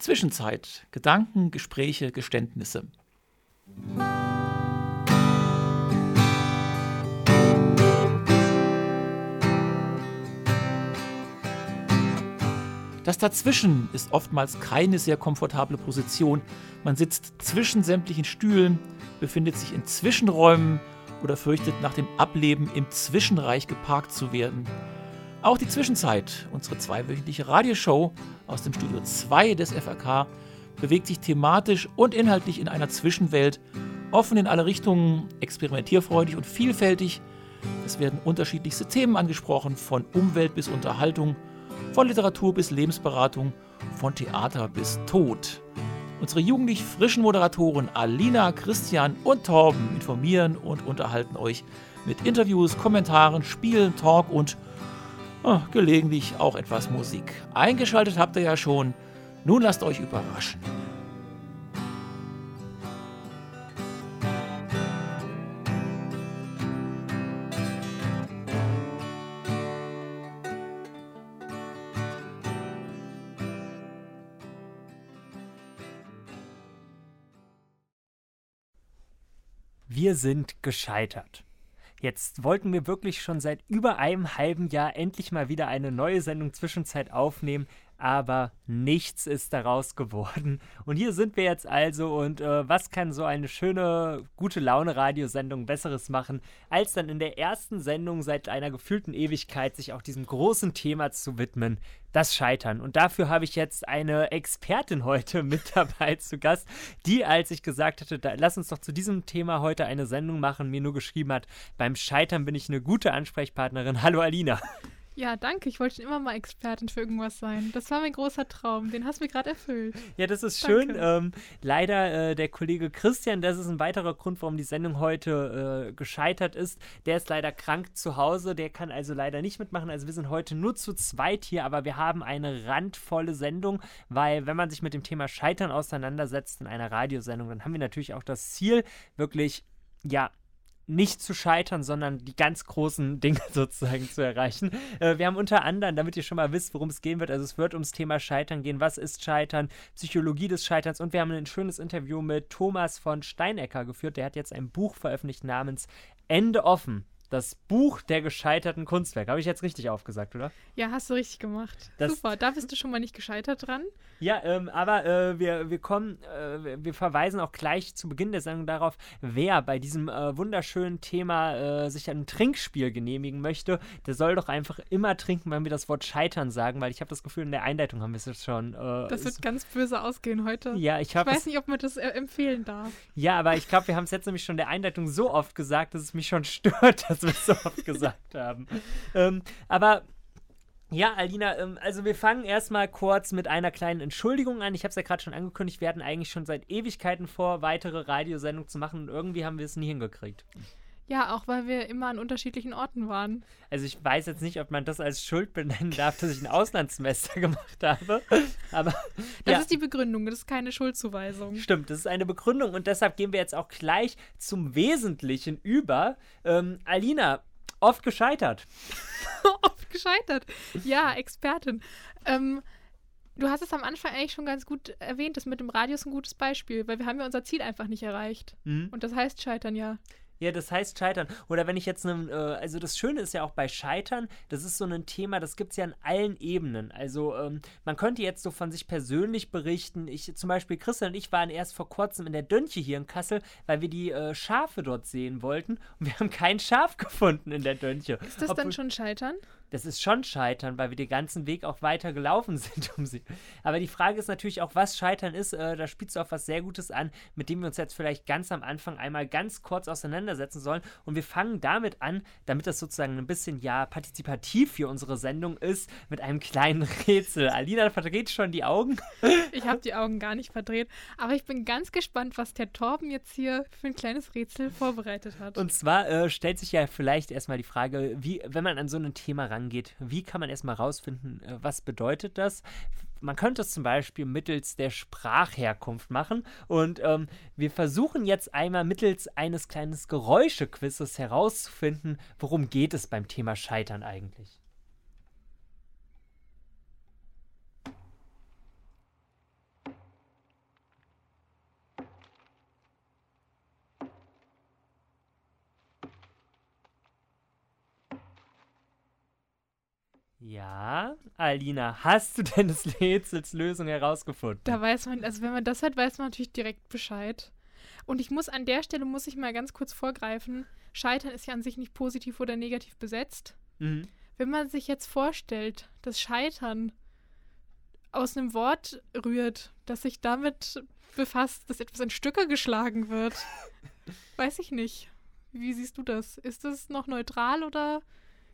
Zwischenzeit. Gedanken, Gespräche, Geständnisse. Das Dazwischen ist oftmals keine sehr komfortable Position. Man sitzt zwischen sämtlichen Stühlen, befindet sich in Zwischenräumen oder fürchtet nach dem Ableben im Zwischenreich geparkt zu werden. Auch die Zwischenzeit, unsere zweiwöchentliche Radioshow aus dem Studio 2 des FRK, bewegt sich thematisch und inhaltlich in einer Zwischenwelt, offen in alle Richtungen, experimentierfreudig und vielfältig. Es werden unterschiedlichste Themen angesprochen, von Umwelt bis Unterhaltung, von Literatur bis Lebensberatung, von Theater bis Tod. Unsere jugendlich frischen Moderatoren Alina, Christian und Torben informieren und unterhalten euch mit Interviews, Kommentaren, Spielen, Talk und oh, gelegentlich auch etwas Musik. Eingeschaltet habt ihr ja schon. Nun lasst euch überraschen. Wir sind gescheitert. Jetzt wollten wir wirklich schon seit über einem halben Jahr endlich mal wieder eine neue Sendung Zwischenzeit aufnehmen, aber nichts ist daraus geworden. Und hier sind wir jetzt also und äh, was kann so eine schöne, gute Laune-Radiosendung Besseres machen, als dann in der ersten Sendung seit einer gefühlten Ewigkeit sich auch diesem großen Thema zu widmen, das Scheitern. Und dafür habe ich jetzt eine Expertin heute mit dabei zu Gast, die, als ich gesagt hatte, da, lass uns doch zu diesem Thema heute eine Sendung machen, mir nur geschrieben hat, beim Scheitern bin ich eine gute Ansprechpartnerin. Hallo Alina. Ja, danke. Ich wollte schon immer mal Expertin für irgendwas sein. Das war mein großer Traum. Den hast du mir gerade erfüllt. Ja, das ist schön. Ähm, leider äh, der Kollege Christian, das ist ein weiterer Grund, warum die Sendung heute äh, gescheitert ist. Der ist leider krank zu Hause. Der kann also leider nicht mitmachen. Also wir sind heute nur zu zweit hier, aber wir haben eine randvolle Sendung, weil wenn man sich mit dem Thema Scheitern auseinandersetzt in einer Radiosendung, dann haben wir natürlich auch das Ziel, wirklich ja, nicht zu scheitern, sondern die ganz großen Dinge sozusagen zu erreichen. Äh, wir haben unter anderem, damit ihr schon mal wisst, worum es gehen wird, also es wird ums Thema Scheitern gehen. Was ist Scheitern? Psychologie des Scheiterns. Und wir haben ein schönes Interview mit Thomas von Steinecker geführt. Der hat jetzt ein Buch veröffentlicht namens Ende offen. Das Buch der gescheiterten Kunstwerke. Habe ich jetzt richtig aufgesagt, oder? Ja, hast du richtig gemacht. Das Super, da bist du schon mal nicht gescheitert dran. Ja, ähm, aber äh, wir, wir kommen, äh, wir verweisen auch gleich zu Beginn der Sendung darauf, wer bei diesem äh, wunderschönen Thema äh, sich ein Trinkspiel genehmigen möchte, der soll doch einfach immer trinken, wenn wir das Wort Scheitern sagen, weil ich habe das Gefühl, in der Einleitung haben wir es jetzt schon. Äh, das wird ganz böse ausgehen heute. Ja, ich, ich weiß nicht, ob man das äh, empfehlen darf. Ja, aber ich glaube, wir haben es jetzt nämlich schon in der Einleitung so oft gesagt, dass es mich schon stört, dass wir es so oft gesagt haben. Ähm, aber ja, Alina, ähm, also wir fangen erstmal kurz mit einer kleinen Entschuldigung an. Ich habe es ja gerade schon angekündigt, wir hatten eigentlich schon seit Ewigkeiten vor, weitere Radiosendungen zu machen und irgendwie haben wir es nie hingekriegt. Ja, auch weil wir immer an unterschiedlichen Orten waren. Also ich weiß jetzt nicht, ob man das als Schuld benennen darf, dass ich ein Auslandssemester gemacht habe. Aber das ja. ist die Begründung, das ist keine Schuldzuweisung. Stimmt, das ist eine Begründung und deshalb gehen wir jetzt auch gleich zum Wesentlichen über. Ähm, Alina, oft gescheitert. oft gescheitert. Ja, Expertin. Ähm, du hast es am Anfang eigentlich schon ganz gut erwähnt, das mit dem Radio ist ein gutes Beispiel, weil wir haben ja unser Ziel einfach nicht erreicht. Mhm. Und das heißt scheitern ja. Ja, das heißt Scheitern. Oder wenn ich jetzt, ne, äh, also das Schöne ist ja auch bei Scheitern, das ist so ein Thema, das gibt es ja an allen Ebenen. Also ähm, man könnte jetzt so von sich persönlich berichten. Ich zum Beispiel, Christian und ich waren erst vor kurzem in der Dönche hier in Kassel, weil wir die äh, Schafe dort sehen wollten und wir haben kein Schaf gefunden in der Dönche. Ist das Obwohl, dann schon Scheitern? Das ist schon Scheitern, weil wir den ganzen Weg auch weiter gelaufen sind um sie. Aber die Frage ist natürlich auch, was Scheitern ist. Äh, da spielst du auf was sehr Gutes an, mit dem wir uns jetzt vielleicht ganz am Anfang einmal ganz kurz auseinandersetzen sollen. Und wir fangen damit an, damit das sozusagen ein bisschen ja partizipativ für unsere Sendung ist, mit einem kleinen Rätsel. Alina verdreht schon die Augen. Ich habe die Augen gar nicht verdreht, aber ich bin ganz gespannt, was der Torben jetzt hier für ein kleines Rätsel vorbereitet hat. Und zwar äh, stellt sich ja vielleicht erstmal die Frage, wie, wenn man an so ein Thema rangeht, angeht, wie kann man erstmal rausfinden, äh, was bedeutet das? Man könnte es zum Beispiel mittels der Sprachherkunft machen und ähm, wir versuchen jetzt einmal mittels eines kleinen Geräuschequizzes herauszufinden, worum geht es beim Thema Scheitern eigentlich. Ja, Alina, hast du denn des Rätsels Lösung herausgefunden? Da weiß man, also wenn man das hat, weiß man natürlich direkt Bescheid. Und ich muss an der Stelle, muss ich mal ganz kurz vorgreifen, Scheitern ist ja an sich nicht positiv oder negativ besetzt. Mhm. Wenn man sich jetzt vorstellt, dass Scheitern aus einem Wort rührt, das sich damit befasst, dass etwas in Stücke geschlagen wird, weiß ich nicht. Wie siehst du das? Ist das noch neutral oder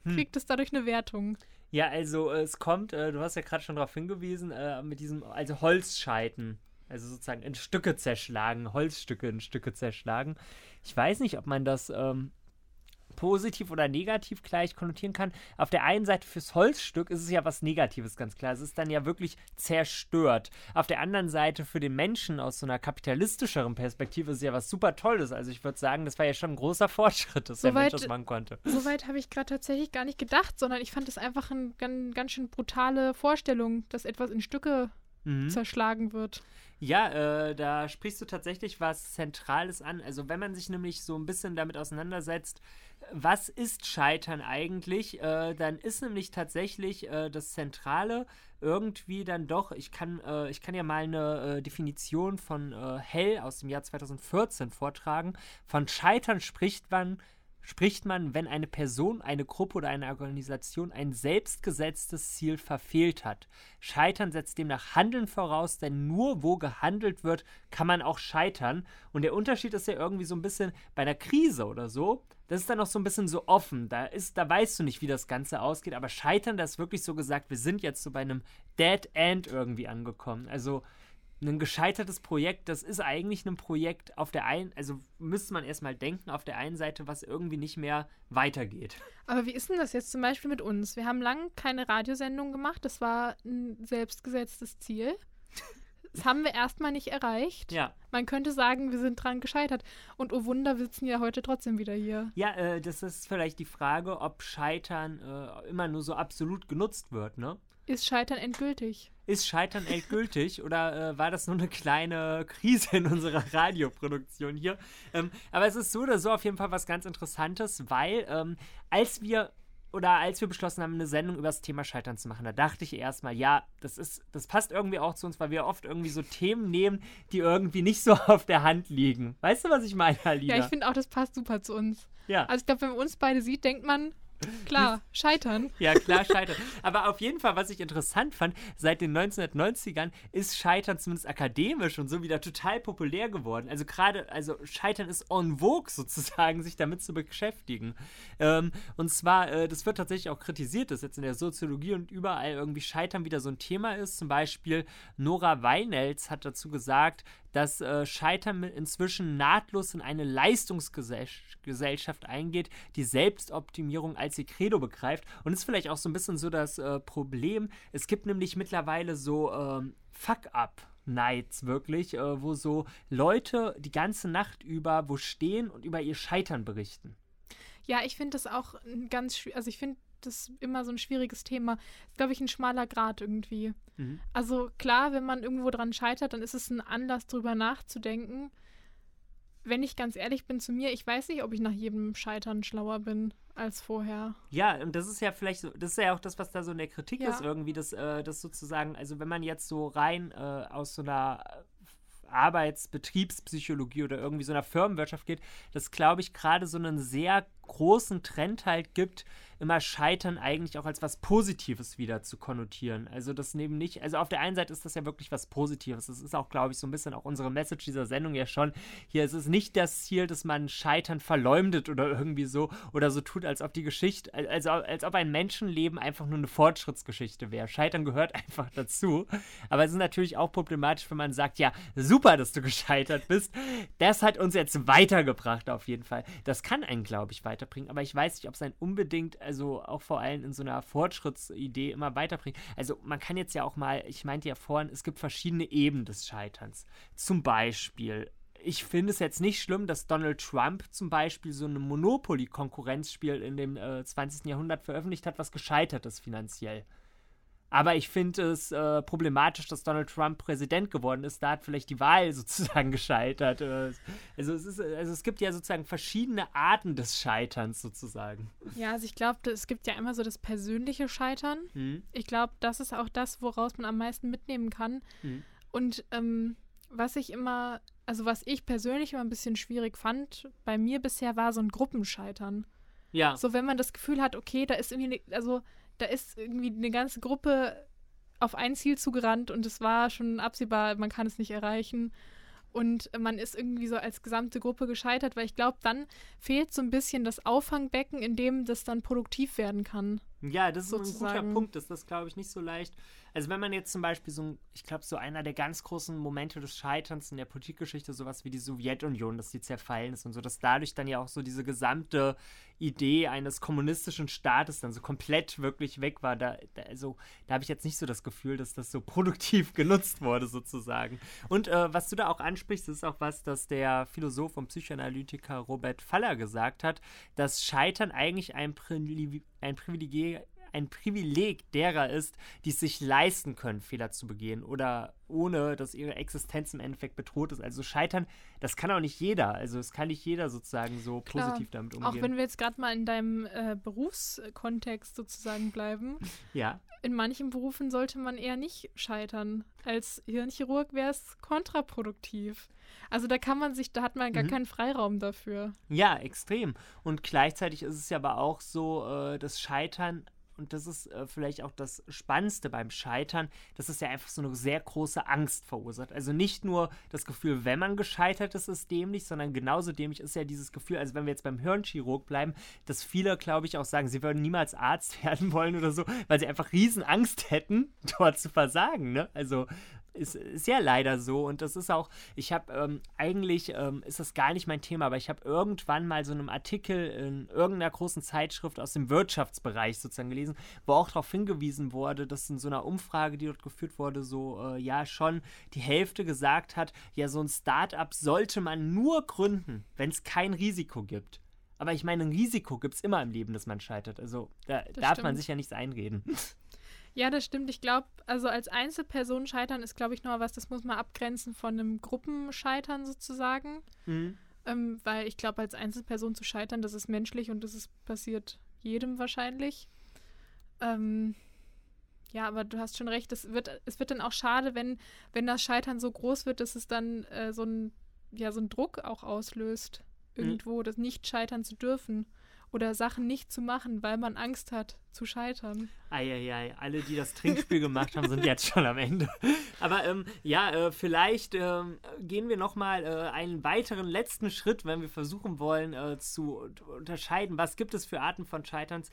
hm. kriegt es dadurch eine Wertung? Ja, also äh, es kommt, äh, du hast ja gerade schon darauf hingewiesen, äh, mit diesem, also Holzscheiten. Also sozusagen in Stücke zerschlagen, Holzstücke in Stücke zerschlagen. Ich weiß nicht, ob man das ähm, positiv oder negativ gleich konnotieren kann. Auf der einen Seite fürs Holzstück ist es ja was Negatives, ganz klar. Es ist dann ja wirklich zerstört. Auf der anderen Seite für den Menschen aus so einer kapitalistischeren Perspektive ist es ja was super Tolles. Also ich würde sagen, das war ja schon ein großer Fortschritt, dass so der weit, Mensch das machen konnte. Soweit habe ich gerade tatsächlich gar nicht gedacht, sondern ich fand es einfach eine ganz, ganz schön brutale Vorstellung, dass etwas in Stücke mhm. zerschlagen wird. Ja, äh, da sprichst du tatsächlich was Zentrales an. Also wenn man sich nämlich so ein bisschen damit auseinandersetzt, was ist Scheitern eigentlich, äh, dann ist nämlich tatsächlich äh, das Zentrale irgendwie dann doch, ich kann, äh, ich kann ja mal eine äh, Definition von äh, Hell aus dem Jahr 2014 vortragen. Von Scheitern spricht man spricht man, wenn eine Person, eine Gruppe oder eine Organisation ein selbstgesetztes Ziel verfehlt hat. Scheitern setzt demnach Handeln voraus, denn nur wo gehandelt wird, kann man auch scheitern. Und der Unterschied ist ja irgendwie so ein bisschen bei einer Krise oder so. Das ist dann noch so ein bisschen so offen. Da ist, da weißt du nicht, wie das Ganze ausgeht. Aber Scheitern, da ist wirklich so gesagt, wir sind jetzt so bei einem Dead End irgendwie angekommen. Also ein gescheitertes Projekt, das ist eigentlich ein Projekt auf der einen, also müsste man erstmal denken, auf der einen Seite, was irgendwie nicht mehr weitergeht. Aber wie ist denn das jetzt zum Beispiel mit uns? Wir haben lange keine Radiosendung gemacht, das war ein selbstgesetztes Ziel. Das haben wir erstmal nicht erreicht. Ja. Man könnte sagen, wir sind dran gescheitert. Und oh Wunder, wir sitzen ja heute trotzdem wieder hier. Ja, äh, das ist vielleicht die Frage, ob Scheitern äh, immer nur so absolut genutzt wird, ne? Ist Scheitern endgültig? Ist Scheitern endgültig oder äh, war das nur eine kleine Krise in unserer Radioproduktion hier? Ähm, aber es ist so oder so auf jeden Fall was ganz Interessantes, weil ähm, als wir oder als wir beschlossen haben, eine Sendung über das Thema Scheitern zu machen, da dachte ich erstmal, ja, das ist, das passt irgendwie auch zu uns, weil wir oft irgendwie so Themen nehmen, die irgendwie nicht so auf der Hand liegen. Weißt du, was ich meine, Alina? Ja, ich finde auch, das passt super zu uns. Ja. Also ich glaube, wenn man uns beide sieht, denkt man, Klar, scheitern. Ja, klar, scheitern. Aber auf jeden Fall, was ich interessant fand, seit den 1990ern ist Scheitern zumindest akademisch und so wieder total populär geworden. Also gerade, also Scheitern ist en vogue sozusagen, sich damit zu beschäftigen. Ähm, und zwar, äh, das wird tatsächlich auch kritisiert, dass jetzt in der Soziologie und überall irgendwie Scheitern wieder so ein Thema ist. Zum Beispiel Nora Weinels hat dazu gesagt, dass äh, Scheitern inzwischen nahtlos in eine Leistungsgesellschaft eingeht, die Selbstoptimierung als ihr Credo begreift. Und ist vielleicht auch so ein bisschen so das äh, Problem. Es gibt nämlich mittlerweile so ähm, Fuck-up. Nights wirklich, äh, wo so Leute die ganze Nacht über wo stehen und über ihr Scheitern berichten. Ja, ich finde das auch ganz, also ich finde das immer so ein schwieriges Thema. Ist, glaube ich, ein schmaler Grad irgendwie. Mhm. Also klar, wenn man irgendwo dran scheitert, dann ist es ein Anlass, drüber nachzudenken. Wenn ich ganz ehrlich bin zu mir, ich weiß nicht, ob ich nach jedem Scheitern schlauer bin als vorher. Ja, und das ist ja vielleicht so, das ist ja auch das, was da so in der Kritik ja. ist, irgendwie, dass äh, das sozusagen, also wenn man jetzt so rein äh, aus so einer Arbeitsbetriebspsychologie oder irgendwie so einer Firmenwirtschaft geht, dass, glaube ich, gerade so einen sehr großen Trend halt gibt, immer Scheitern eigentlich auch als was Positives wieder zu konnotieren. Also das neben nicht, also auf der einen Seite ist das ja wirklich was Positives. Das ist auch, glaube ich, so ein bisschen auch unsere Message dieser Sendung ja schon. Hier ist es nicht das Ziel, dass man Scheitern verleumdet oder irgendwie so oder so tut, als ob die Geschichte, also als ob ein Menschenleben einfach nur eine Fortschrittsgeschichte wäre. Scheitern gehört einfach dazu. Aber es ist natürlich auch problematisch, wenn man sagt, ja, super, dass du gescheitert bist. Das hat uns jetzt weitergebracht auf jeden Fall. Das kann einen, glaube ich, weiterbringen. Aber ich weiß nicht, ob es einen unbedingt also auch vor allem in so einer Fortschrittsidee immer weiterbringen. Also man kann jetzt ja auch mal, ich meinte ja vorhin, es gibt verschiedene Ebenen des Scheiterns. Zum Beispiel ich finde es jetzt nicht schlimm, dass Donald Trump zum Beispiel so ein Monopoly-Konkurrenzspiel in dem äh, 20. Jahrhundert veröffentlicht hat, was gescheitert ist finanziell. Aber ich finde es äh, problematisch, dass Donald Trump Präsident geworden ist. Da hat vielleicht die Wahl sozusagen gescheitert. Äh, also es, ist, also es gibt ja sozusagen verschiedene Arten des Scheiterns sozusagen. Ja, also ich glaube, es gibt ja immer so das persönliche Scheitern. Mhm. Ich glaube, das ist auch das, woraus man am meisten mitnehmen kann. Mhm. Und ähm, was ich immer, also was ich persönlich immer ein bisschen schwierig fand, bei mir bisher war so ein Gruppenscheitern. Ja. So, wenn man das Gefühl hat, okay, da ist irgendwie, ne, also da ist irgendwie eine ganze Gruppe auf ein Ziel zugerannt und es war schon absehbar, man kann es nicht erreichen. Und man ist irgendwie so als gesamte Gruppe gescheitert, weil ich glaube, dann fehlt so ein bisschen das Auffangbecken, in dem das dann produktiv werden kann. Ja, das ist sozusagen. ein guter Punkt. Das ist das, glaube ich, nicht so leicht. Also wenn man jetzt zum Beispiel so, ich glaube, so einer der ganz großen Momente des Scheiterns in der Politikgeschichte, sowas wie die Sowjetunion, dass die zerfallen ist und so, dass dadurch dann ja auch so diese gesamte Idee eines kommunistischen Staates dann so komplett wirklich weg war. Da, da also, da habe ich jetzt nicht so das Gefühl, dass das so produktiv genutzt wurde, sozusagen. Und äh, was du da auch ansprichst, ist auch was, dass der Philosoph und Psychoanalytiker Robert Faller gesagt hat, dass Scheitern eigentlich ein, Privileg, ein Privileg ein Privileg derer ist, die es sich leisten können, Fehler zu begehen oder ohne, dass ihre Existenz im Endeffekt bedroht ist. Also scheitern, das kann auch nicht jeder. Also es kann nicht jeder sozusagen so Klar. positiv damit umgehen. Auch wenn wir jetzt gerade mal in deinem äh, Berufskontext sozusagen bleiben. Ja. In manchen Berufen sollte man eher nicht scheitern. Als Hirnchirurg wäre es kontraproduktiv. Also da kann man sich, da hat man gar mhm. keinen Freiraum dafür. Ja, extrem. Und gleichzeitig ist es ja aber auch so, äh, das Scheitern und das ist äh, vielleicht auch das Spannendste beim Scheitern, dass es ja einfach so eine sehr große Angst verursacht. Also nicht nur das Gefühl, wenn man gescheitert ist, ist dämlich, sondern genauso dämlich ist ja dieses Gefühl, also wenn wir jetzt beim Hirnchirurg bleiben, dass viele, glaube ich, auch sagen, sie würden niemals Arzt werden wollen oder so, weil sie einfach riesen Angst hätten, dort zu versagen. Ne? Also ist, ist ja leider so und das ist auch, ich habe ähm, eigentlich, ähm, ist das gar nicht mein Thema, aber ich habe irgendwann mal so einen Artikel in irgendeiner großen Zeitschrift aus dem Wirtschaftsbereich sozusagen gelesen, wo auch darauf hingewiesen wurde, dass in so einer Umfrage, die dort geführt wurde, so äh, ja schon die Hälfte gesagt hat, ja so ein Startup sollte man nur gründen, wenn es kein Risiko gibt. Aber ich meine, ein Risiko gibt es immer im Leben, dass man scheitert. Also da das darf stimmt. man sich ja nichts einreden. Ja, das stimmt. Ich glaube, also als Einzelperson scheitern ist, glaube ich, noch was, das muss man abgrenzen von einem Gruppenscheitern sozusagen. Mhm. Ähm, weil ich glaube, als Einzelperson zu scheitern, das ist menschlich und das ist passiert jedem wahrscheinlich. Ähm, ja, aber du hast schon recht, es wird, es wird dann auch schade, wenn, wenn das Scheitern so groß wird, dass es dann äh, so ein, ja, so einen Druck auch auslöst, mhm. irgendwo, mhm. das nicht scheitern zu dürfen oder Sachen nicht zu machen, weil man Angst hat zu scheitern. Eieiei, alle, die das Trinkspiel gemacht haben, sind jetzt schon am Ende. Aber ähm, ja, äh, vielleicht äh, gehen wir nochmal äh, einen weiteren letzten Schritt, wenn wir versuchen wollen äh, zu unterscheiden, was gibt es für Arten von Scheiterns,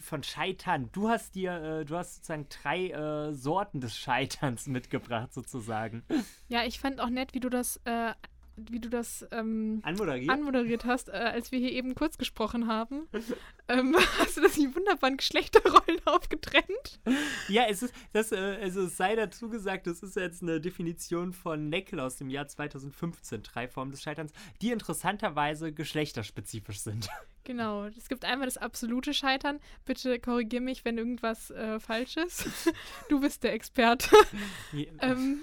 von Scheitern. Du hast dir, äh, du hast sozusagen drei äh, Sorten des Scheiterns mitgebracht, sozusagen. Ja, ich fand auch nett, wie du das äh, wie du das ähm, anmoderiert? anmoderiert hast, äh, als wir hier eben kurz gesprochen haben. ähm, hast du das nicht wunderbar in Geschlechterrollen aufgetrennt? Ja, es ist, das, äh, also es sei dazu gesagt, das ist jetzt eine Definition von Neckel aus dem Jahr 2015, drei Formen des Scheiterns, die interessanterweise geschlechterspezifisch sind. Genau, es gibt einmal das absolute Scheitern. Bitte korrigier mich, wenn irgendwas äh, falsch ist. du bist der Experte. Ähm,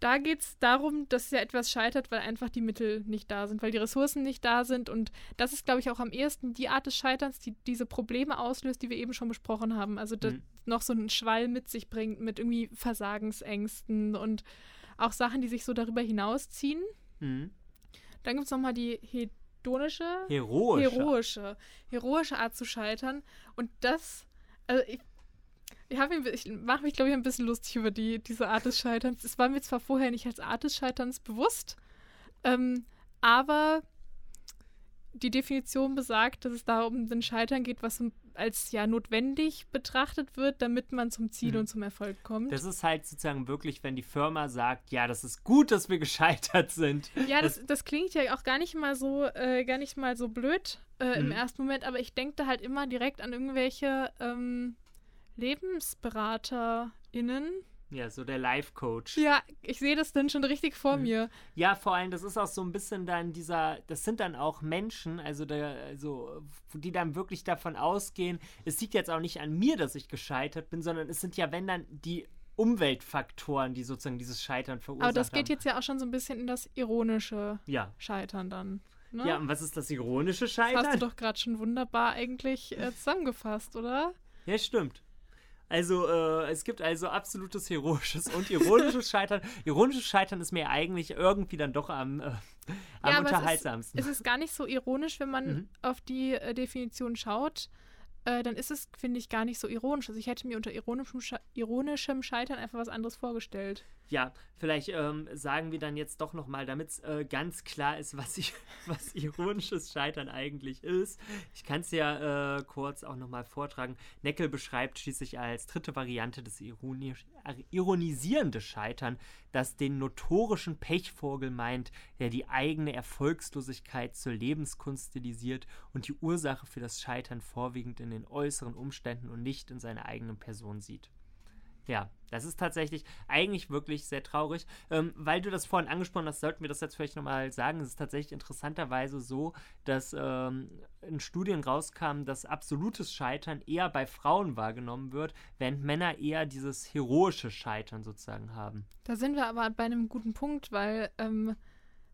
da geht es darum, dass ja etwas scheitert, weil einfach die Mittel nicht da sind, weil die Ressourcen nicht da sind. Und das ist, glaube ich, auch am ehesten die Art des Scheiterns, die diese Probleme auslöst, die wir eben schon besprochen haben. Also mhm. noch so einen Schwall mit sich bringt, mit irgendwie Versagensängsten und auch Sachen, die sich so darüber hinausziehen. Mhm. Dann gibt es nochmal die hedonische, heroische. heroische, heroische Art zu scheitern. Und das, also ich, ich, ich mache mich, glaube ich, ein bisschen lustig über die, diese Art des Scheiterns. Es war mir zwar vorher nicht als Art des Scheiterns bewusst, ähm, aber die Definition besagt, dass es darum um den Scheitern geht, was als ja notwendig betrachtet wird, damit man zum Ziel mhm. und zum Erfolg kommt. Das ist halt sozusagen wirklich, wenn die Firma sagt, ja, das ist gut, dass wir gescheitert sind. Ja, das, das klingt ja auch gar nicht mal so, äh, gar nicht mal so blöd äh, mhm. im ersten Moment, aber ich denke da halt immer direkt an irgendwelche ähm, LebensberaterInnen, Ja, so der Life-Coach. Ja, ich sehe das dann schon richtig vor mhm. mir. Ja, vor allem, das ist auch so ein bisschen dann dieser, das sind dann auch Menschen, also, der, also die dann wirklich davon ausgehen, es liegt jetzt auch nicht an mir, dass ich gescheitert bin, sondern es sind ja, wenn dann die Umweltfaktoren, die sozusagen dieses Scheitern verursachen. Aber das geht haben. jetzt ja auch schon so ein bisschen in das ironische ja. Scheitern dann. Ne? Ja, und was ist das ironische Scheitern? Das hast du doch gerade schon wunderbar eigentlich äh, zusammengefasst, oder? Ja, stimmt. Also, äh, es gibt also absolutes heroisches und ironisches Scheitern. Ironisches Scheitern ist mir eigentlich irgendwie dann doch am, äh, am ja, unterhaltsamsten. Es ist, es ist, gar nicht so ironisch, wenn man mhm. auf die äh, Definition schaut. Äh, dann ist es, finde ich, gar nicht so ironisch. Also ich hätte mir unter ironischem, Sche ironischem Scheitern einfach was anderes vorgestellt. Ja, vielleicht ähm, sagen wir dann jetzt doch nochmal, damit es äh, ganz klar ist, was, ich, was ironisches Scheitern eigentlich ist. Ich kann es ja äh, kurz auch nochmal vortragen. Neckel beschreibt schließlich als dritte Variante des ironisch, ironisierende Scheitern, das den notorischen Pechvogel meint, der die eigene Erfolgslosigkeit zur Lebenskunst stilisiert und die Ursache für das Scheitern vorwiegend in den äußeren Umständen und nicht in seiner eigenen Person sieht. Ja, das ist tatsächlich eigentlich wirklich sehr traurig. Ähm, weil du das vorhin angesprochen hast, sollten wir das jetzt vielleicht nochmal sagen. Es ist tatsächlich interessanterweise so, dass ähm, in Studien rauskam, dass absolutes Scheitern eher bei Frauen wahrgenommen wird, während Männer eher dieses heroische Scheitern sozusagen haben. Da sind wir aber bei einem guten Punkt, weil ähm,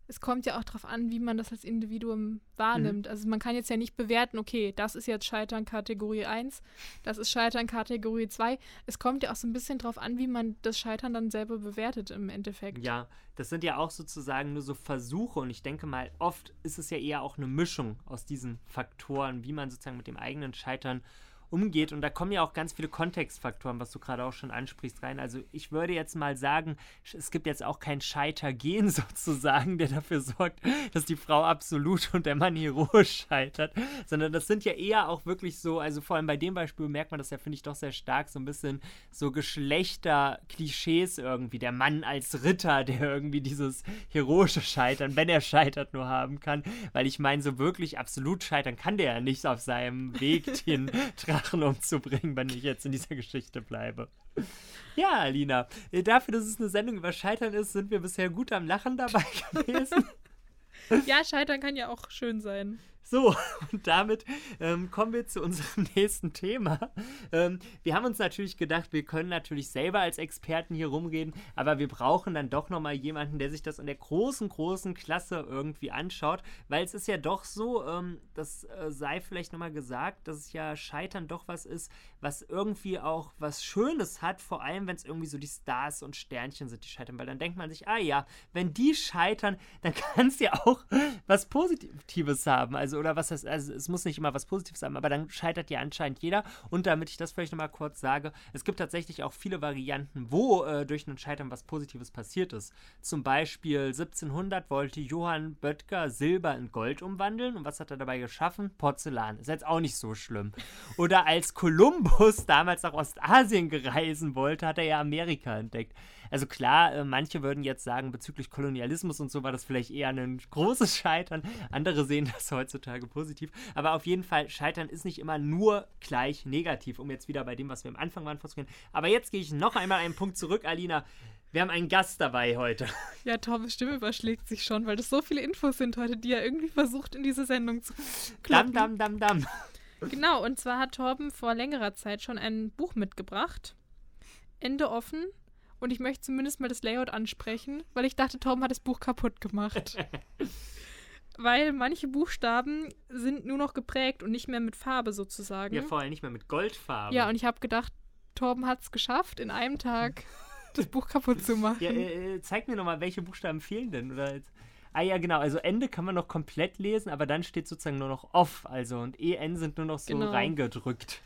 es kommt ja auch darauf an, wie man das als Individuum wahrnimmt. Mhm. Also man kann jetzt ja nicht bewerten, okay, das ist jetzt Scheitern Kategorie 1, das ist Scheitern Kategorie 2. Es kommt ja auch so ein bisschen darauf an, wie man das Scheitern dann selber bewertet im Endeffekt. Ja, das sind ja auch sozusagen nur so Versuche und ich denke mal, oft ist es ja eher auch eine Mischung aus diesen Faktoren, wie man sozusagen mit dem eigenen Scheitern umgeht. Und da kommen ja auch ganz viele Kontextfaktoren, was du gerade auch schon ansprichst, rein. Also ich würde jetzt mal sagen, es gibt jetzt auch kein Scheitergehen sozusagen, der dafür sorgt, dass die Frau absolut und der Mann heroisch scheitert, sondern das sind ja eher auch wirklich so, also vor allem bei dem Beispiel merkt man das ja, finde ich, doch sehr stark, so ein bisschen so Geschlechter-Klischees irgendwie. Der Mann als Ritter, der irgendwie dieses heroische Scheitern, wenn er scheitert, nur haben kann. Weil ich meine, so wirklich absolut scheitern kann der ja nicht auf seinem Weg, den Drachen umzubringen, wenn ich jetzt in dieser Geschichte bleibe. Ja, Alina, äh, dafür, dass es eine Sendung über Scheitern ist, sind wir bisher gut am Lachen dabei gewesen. Ja, Scheitern kann ja auch schön sein. So, und damit ähm, kommen wir zu unserem nächsten Thema. Ähm, wir haben uns natürlich gedacht, wir können natürlich selber als Experten hier rumreden, aber wir brauchen dann doch nochmal jemanden, der sich das in der großen, großen Klasse irgendwie anschaut, weil es ist ja doch so, ähm, das äh, sei vielleicht nochmal gesagt, dass es ja Scheitern doch was ist, was irgendwie auch was Schönes hat, vor allem wenn es irgendwie so die Stars und Sternchen sind, die scheitern, weil dann denkt man sich, ah ja, wenn die scheitern, dann kann es ja auch was Positives haben. Also also, oder was heißt, also es muss nicht immer was Positives sein, aber dann scheitert ja anscheinend jeder. Und damit ich das vielleicht nochmal kurz sage, es gibt tatsächlich auch viele Varianten, wo äh, durch ein Scheitern was Positives passiert ist. Zum Beispiel 1700 wollte Johann Böttger Silber in Gold umwandeln. Und was hat er dabei geschaffen? Porzellan. Ist jetzt auch nicht so schlimm. Oder als Kolumbus damals nach Ostasien gereisen wollte, hat er ja Amerika entdeckt. Also klar, äh, manche würden jetzt sagen, bezüglich Kolonialismus und so war das vielleicht eher ein großes Scheitern. Andere sehen das heutzutage positiv. Aber auf jeden Fall, Scheitern ist nicht immer nur gleich negativ, um jetzt wieder bei dem, was wir am Anfang waren, vorzugehen. Aber jetzt gehe ich noch einmal einen Punkt zurück, Alina. Wir haben einen Gast dabei heute. Ja, Toms Stimme überschlägt sich schon, weil das so viele Infos sind heute, die er irgendwie versucht, in diese Sendung zu kloppen. Dam, dam, dam, dam. Genau, und zwar hat Torben vor längerer Zeit schon ein Buch mitgebracht. Ende offen, und ich möchte zumindest mal das Layout ansprechen, weil ich dachte, Tom hat das Buch kaputt gemacht. weil manche Buchstaben sind nur noch geprägt und nicht mehr mit Farbe sozusagen. Ja, vor allem nicht mehr mit Goldfarbe. Ja, und ich habe gedacht, Torben hat es geschafft, in einem Tag das Buch kaputt zu machen. Ja, äh, äh zeig mir nochmal, welche Buchstaben fehlen denn? Oder jetzt? Ah ja, genau. Also Ende kann man noch komplett lesen, aber dann steht sozusagen nur noch off. Also und EN sind nur noch so genau. reingedrückt.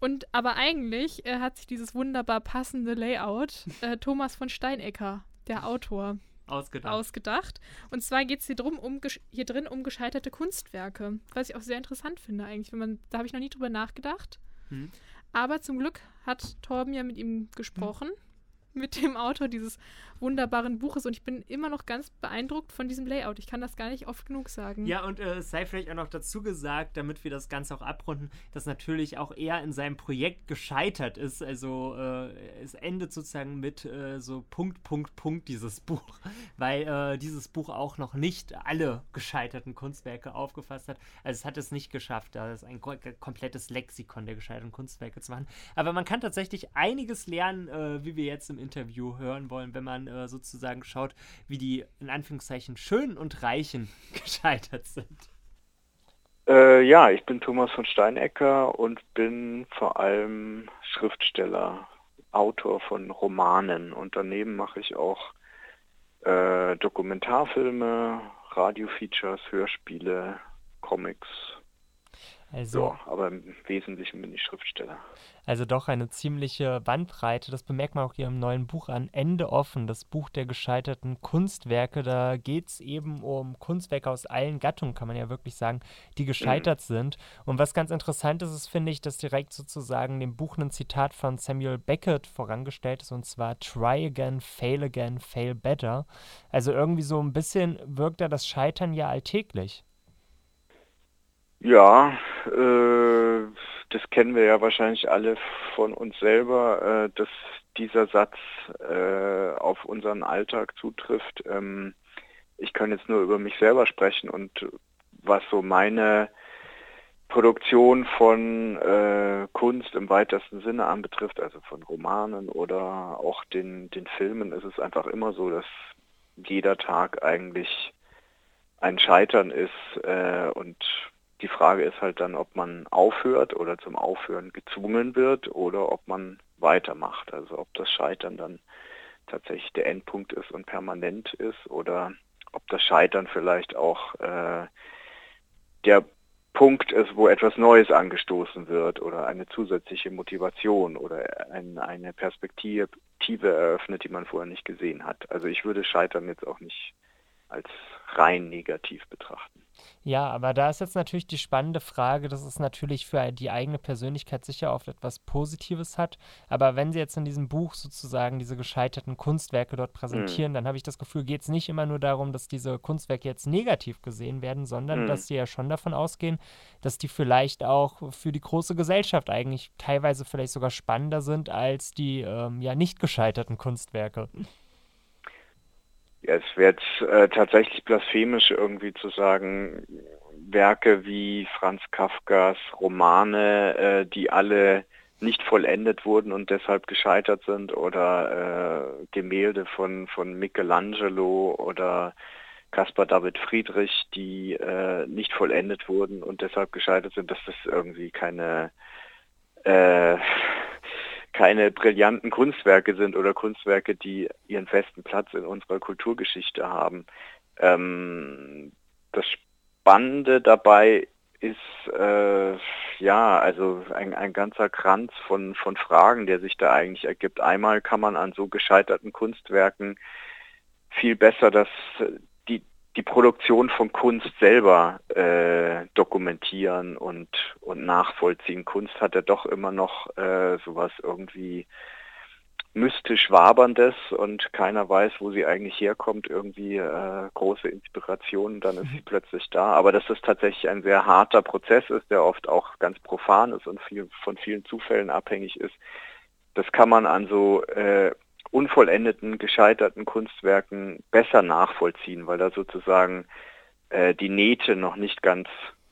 Und aber eigentlich äh, hat sich dieses wunderbar passende Layout äh, Thomas von Steinecker, der Autor, ausgedacht. ausgedacht. Und zwar geht es hier, um, hier drin um gescheiterte Kunstwerke, was ich auch sehr interessant finde eigentlich. Wenn man, da habe ich noch nie drüber nachgedacht. Hm. Aber zum Glück hat Torben ja mit ihm gesprochen. Hm. Mit dem Autor dieses wunderbaren Buches und ich bin immer noch ganz beeindruckt von diesem Layout. Ich kann das gar nicht oft genug sagen. Ja, und äh, sei vielleicht auch noch dazu gesagt, damit wir das Ganze auch abrunden, dass natürlich auch er in seinem Projekt gescheitert ist. Also äh, es endet sozusagen mit äh, so Punkt, Punkt, Punkt dieses Buch, weil äh, dieses Buch auch noch nicht alle gescheiterten Kunstwerke aufgefasst hat. Also es hat es nicht geschafft, da ist ein komplettes Lexikon der gescheiterten Kunstwerke zu machen. Aber man kann tatsächlich einiges lernen, äh, wie wir jetzt im Interview hören wollen, wenn man äh, sozusagen schaut, wie die in Anführungszeichen Schönen und Reichen gescheitert sind. Äh, ja, ich bin Thomas von Steinecker und bin vor allem Schriftsteller, Autor von Romanen und daneben mache ich auch äh, Dokumentarfilme, Radiofeatures, Hörspiele, Comics also, ja, aber im Wesentlichen bin ich Schriftsteller. Also doch eine ziemliche Bandbreite. Das bemerkt man auch hier im neuen Buch an. Ende offen, das Buch der gescheiterten Kunstwerke. Da geht es eben um Kunstwerke aus allen Gattungen, kann man ja wirklich sagen, die gescheitert mhm. sind. Und was ganz interessant ist, ist, finde ich, dass direkt sozusagen dem Buch ein Zitat von Samuel Beckett vorangestellt ist, und zwar Try again, fail again, fail better. Also irgendwie so ein bisschen wirkt da das Scheitern ja alltäglich. Ja, äh, das kennen wir ja wahrscheinlich alle von uns selber, äh, dass dieser Satz äh, auf unseren Alltag zutrifft. Ähm, ich kann jetzt nur über mich selber sprechen und was so meine Produktion von äh, Kunst im weitesten Sinne anbetrifft, also von Romanen oder auch den, den Filmen, ist es einfach immer so, dass jeder Tag eigentlich ein Scheitern ist äh, und die Frage ist halt dann, ob man aufhört oder zum Aufhören gezwungen wird oder ob man weitermacht. Also ob das Scheitern dann tatsächlich der Endpunkt ist und permanent ist oder ob das Scheitern vielleicht auch äh, der Punkt ist, wo etwas Neues angestoßen wird oder eine zusätzliche Motivation oder ein, eine Perspektive eröffnet, die man vorher nicht gesehen hat. Also ich würde Scheitern jetzt auch nicht als rein negativ betrachten. Ja, aber da ist jetzt natürlich die spannende Frage, dass es natürlich für die eigene Persönlichkeit sicher oft etwas Positives hat. Aber wenn Sie jetzt in diesem Buch sozusagen diese gescheiterten Kunstwerke dort präsentieren, mhm. dann habe ich das Gefühl, geht es nicht immer nur darum, dass diese Kunstwerke jetzt negativ gesehen werden, sondern mhm. dass Sie ja schon davon ausgehen, dass die vielleicht auch für die große Gesellschaft eigentlich teilweise vielleicht sogar spannender sind als die ähm, ja nicht gescheiterten Kunstwerke. Es wird äh, tatsächlich blasphemisch irgendwie zu sagen, Werke wie Franz Kafkas Romane, äh, die alle nicht vollendet wurden und deshalb gescheitert sind oder äh, Gemälde von, von Michelangelo oder Caspar David Friedrich, die äh, nicht vollendet wurden und deshalb gescheitert sind, dass das irgendwie keine äh, keine brillanten Kunstwerke sind oder Kunstwerke, die ihren festen Platz in unserer Kulturgeschichte haben. Ähm, das Spannende dabei ist äh, ja also ein, ein ganzer Kranz von, von Fragen, der sich da eigentlich ergibt. Einmal kann man an so gescheiterten Kunstwerken viel besser das die Produktion von Kunst selber äh, dokumentieren und, und nachvollziehen. Kunst hat ja doch immer noch äh, sowas irgendwie mystisch Waberndes und keiner weiß, wo sie eigentlich herkommt, irgendwie äh, große Inspiration, dann ist sie mhm. plötzlich da. Aber dass es tatsächlich ein sehr harter Prozess ist, der oft auch ganz profan ist und viel, von vielen Zufällen abhängig ist, das kann man an so äh, unvollendeten, gescheiterten Kunstwerken besser nachvollziehen, weil da sozusagen äh, die Nähte noch nicht ganz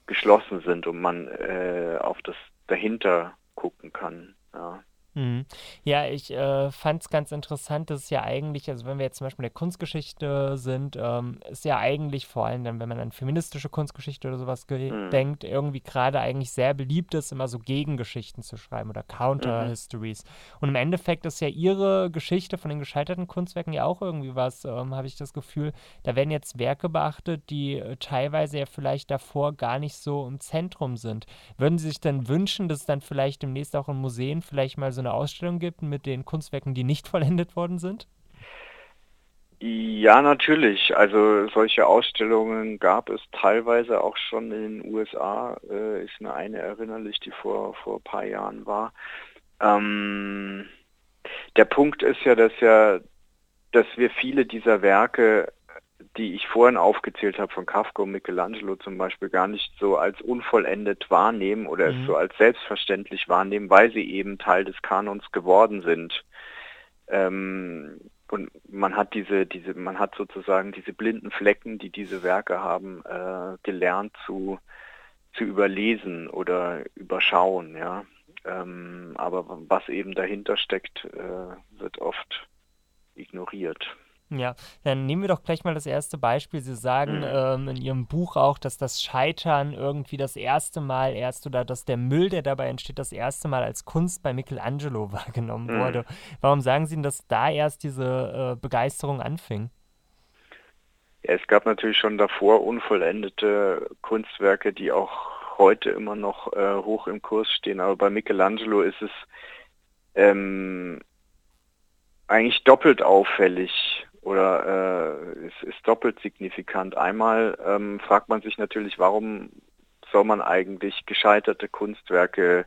geschlossen sind und man äh, auf das dahinter gucken kann. Ja. Mhm. Ja, ich äh, fand es ganz interessant, dass es ja eigentlich, also wenn wir jetzt zum Beispiel in der Kunstgeschichte sind, ähm, ist ja eigentlich vor allem dann, wenn man an feministische Kunstgeschichte oder sowas mhm. denkt, irgendwie gerade eigentlich sehr beliebt ist, immer so Gegengeschichten zu schreiben oder Counter-Histories. Mhm. Und im Endeffekt ist ja ihre Geschichte von den gescheiterten Kunstwerken ja auch irgendwie was, ähm, habe ich das Gefühl, da werden jetzt Werke beachtet, die äh, teilweise ja vielleicht davor gar nicht so im Zentrum sind. Würden Sie sich dann wünschen, dass dann vielleicht demnächst auch in Museen vielleicht mal so eine Ausstellung gibt mit den Kunstwerken, die nicht vollendet worden sind? Ja, natürlich. Also solche Ausstellungen gab es teilweise auch schon in den USA. Äh, ist mir eine erinnerlich, die vor, vor ein paar Jahren war. Ähm, der Punkt ist ja, dass ja, dass wir viele dieser Werke, die ich vorhin aufgezählt habe, von Kafka und Michelangelo zum Beispiel, gar nicht so als unvollendet wahrnehmen oder mhm. so als selbstverständlich wahrnehmen, weil sie eben Teil des Kanons geworden sind. Ähm, und man hat diese, diese, man hat sozusagen diese blinden Flecken, die diese Werke haben, äh, gelernt zu, zu überlesen oder überschauen, ja. Ähm, aber was eben dahinter steckt, äh, wird oft ignoriert. Ja, dann nehmen wir doch gleich mal das erste Beispiel. Sie sagen mhm. ähm, in Ihrem Buch auch, dass das Scheitern irgendwie das erste Mal erst oder dass der Müll, der dabei entsteht, das erste Mal als Kunst bei Michelangelo wahrgenommen mhm. wurde. Warum sagen Sie denn, dass da erst diese äh, Begeisterung anfing? Ja, es gab natürlich schon davor unvollendete Kunstwerke, die auch heute immer noch äh, hoch im Kurs stehen. Aber bei Michelangelo ist es ähm, eigentlich doppelt auffällig oder äh, ist, ist doppelt signifikant. Einmal ähm, fragt man sich natürlich, warum soll man eigentlich gescheiterte Kunstwerke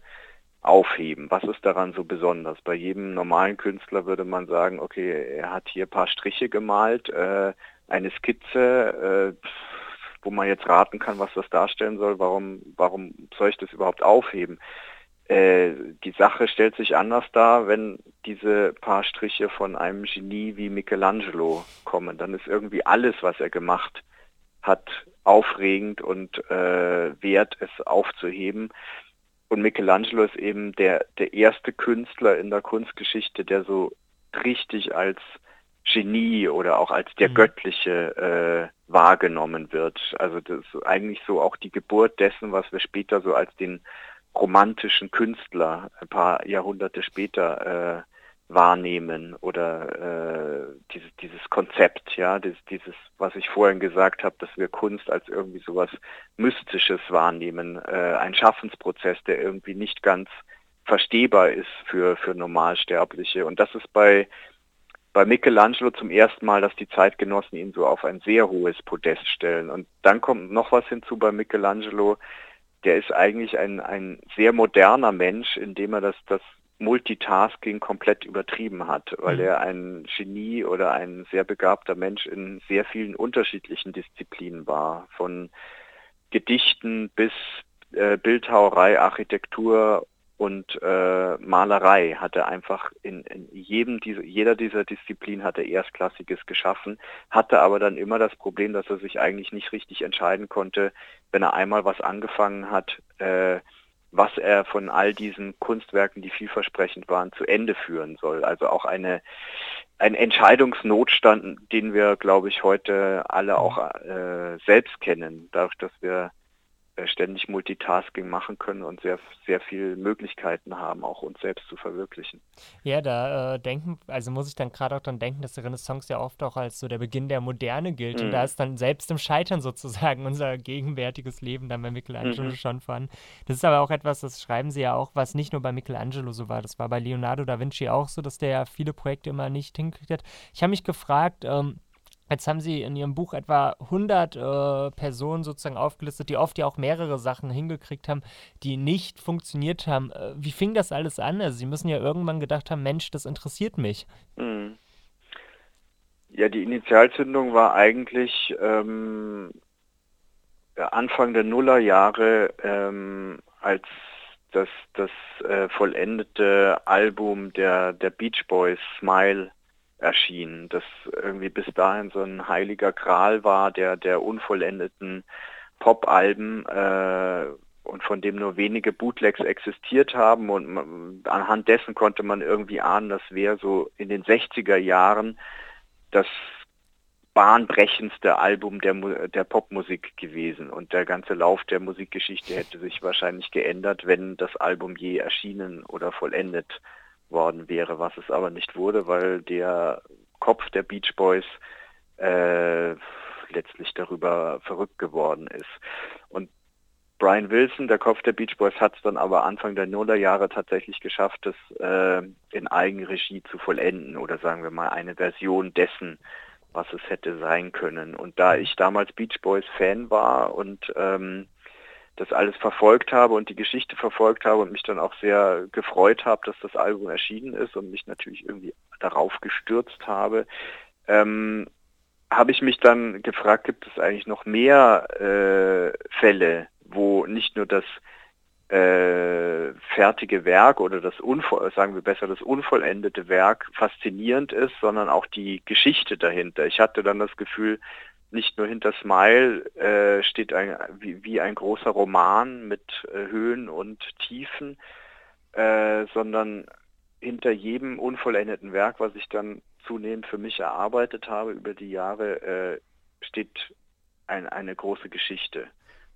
aufheben? Was ist daran so besonders? Bei jedem normalen Künstler würde man sagen, okay, er hat hier ein paar Striche gemalt, äh, eine Skizze, äh, wo man jetzt raten kann, was das darstellen soll. Warum, warum soll ich das überhaupt aufheben? Äh, die Sache stellt sich anders dar, wenn diese paar Striche von einem Genie wie Michelangelo kommen. Dann ist irgendwie alles, was er gemacht hat, aufregend und äh, wert, es aufzuheben. Und Michelangelo ist eben der, der erste Künstler in der Kunstgeschichte, der so richtig als Genie oder auch als der mhm. Göttliche äh, wahrgenommen wird. Also das ist eigentlich so auch die Geburt dessen, was wir später so als den romantischen Künstler ein paar Jahrhunderte später äh, wahrnehmen oder äh, dieses, dieses Konzept, ja, dieses, dieses, was ich vorhin gesagt habe, dass wir Kunst als irgendwie sowas Mystisches wahrnehmen, äh, ein Schaffensprozess, der irgendwie nicht ganz verstehbar ist für, für Normalsterbliche. Und das ist bei, bei Michelangelo zum ersten Mal, dass die Zeitgenossen ihn so auf ein sehr hohes Podest stellen. Und dann kommt noch was hinzu bei Michelangelo, der ist eigentlich ein, ein sehr moderner Mensch, indem er das, das Multitasking komplett übertrieben hat, weil mhm. er ein Genie oder ein sehr begabter Mensch in sehr vielen unterschiedlichen Disziplinen war, von Gedichten bis äh, Bildhauerei, Architektur und äh, Malerei hat er einfach in, in jedem diese, jeder dieser Disziplinen hat er erstklassiges geschaffen, hatte aber dann immer das Problem, dass er sich eigentlich nicht richtig entscheiden konnte, wenn er einmal was angefangen hat, äh, was er von all diesen Kunstwerken, die vielversprechend waren, zu Ende führen soll. Also auch eine ein Entscheidungsnotstand, den wir, glaube ich, heute alle auch äh, selbst kennen, dadurch, dass wir ständig Multitasking machen können und sehr, sehr viele Möglichkeiten haben, auch uns selbst zu verwirklichen. Ja, da äh, denken, also muss ich dann gerade auch dann denken, dass die Renaissance ja oft auch als so der Beginn der Moderne gilt. Mhm. Und da ist dann selbst im Scheitern sozusagen unser gegenwärtiges Leben dann bei Michelangelo mhm. schon vorhanden. Das ist aber auch etwas, das schreiben sie ja auch, was nicht nur bei Michelangelo so war. Das war bei Leonardo da Vinci auch so, dass der ja viele Projekte immer nicht hingekriegt hat. Ich habe mich gefragt, ähm, Jetzt haben Sie in Ihrem Buch etwa 100 äh, Personen sozusagen aufgelistet, die oft ja auch mehrere Sachen hingekriegt haben, die nicht funktioniert haben. Äh, wie fing das alles an? Also Sie müssen ja irgendwann gedacht haben, Mensch, das interessiert mich. Mhm. Ja, die Initialzündung war eigentlich ähm, Anfang der Nullerjahre, ähm, als das, das äh, vollendete Album der, der Beach Boys, Smile, erschien, das irgendwie bis dahin so ein heiliger Gral war, der der unvollendeten Pop-Alben äh, und von dem nur wenige Bootlegs existiert haben. Und man, anhand dessen konnte man irgendwie ahnen, das wäre so in den 60er Jahren das bahnbrechendste Album der, der Popmusik gewesen. Und der ganze Lauf der Musikgeschichte hätte sich wahrscheinlich geändert, wenn das Album je erschienen oder vollendet worden wäre, was es aber nicht wurde, weil der Kopf der Beach Boys äh, letztlich darüber verrückt geworden ist. Und Brian Wilson, der Kopf der Beach Boys, hat es dann aber Anfang der Nullerjahre tatsächlich geschafft, das äh, in Eigenregie zu vollenden oder sagen wir mal eine Version dessen, was es hätte sein können. Und da ich damals Beach Boys Fan war und ähm, das alles verfolgt habe und die Geschichte verfolgt habe und mich dann auch sehr gefreut habe, dass das Album erschienen ist und mich natürlich irgendwie darauf gestürzt habe, ähm, habe ich mich dann gefragt, gibt es eigentlich noch mehr äh, Fälle, wo nicht nur das äh, fertige Werk oder das Unvoll, sagen wir besser das unvollendete Werk faszinierend ist, sondern auch die Geschichte dahinter. Ich hatte dann das Gefühl, nicht nur hinter Smile äh, steht ein, wie, wie, ein großer Roman mit äh, Höhen und Tiefen, äh, sondern hinter jedem unvollendeten Werk, was ich dann zunehmend für mich erarbeitet habe über die Jahre, äh, steht ein, eine große Geschichte.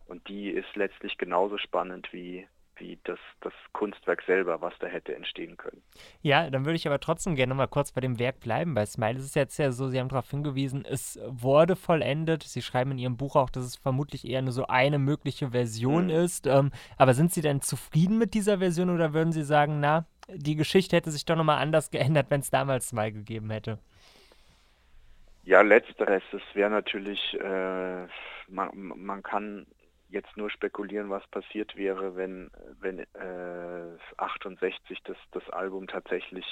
Und die ist letztlich genauso spannend wie, wie das, das Kunstwerk selber, was da hätte entstehen können. Ja, dann würde ich aber trotzdem gerne mal kurz bei dem Werk bleiben. Bei Smile ist es jetzt ja so, Sie haben darauf hingewiesen, es wurde vollendet. Sie schreiben in Ihrem Buch auch, dass es vermutlich eher nur so eine mögliche Version mhm. ist. Ähm, aber sind Sie denn zufrieden mit dieser Version oder würden Sie sagen, na, die Geschichte hätte sich doch nochmal anders geändert, wenn es damals Smile gegeben hätte? Ja, letzteres. Es wäre natürlich, äh, man, man kann jetzt nur spekulieren, was passiert wäre, wenn, wenn äh, 68 das, das Album tatsächlich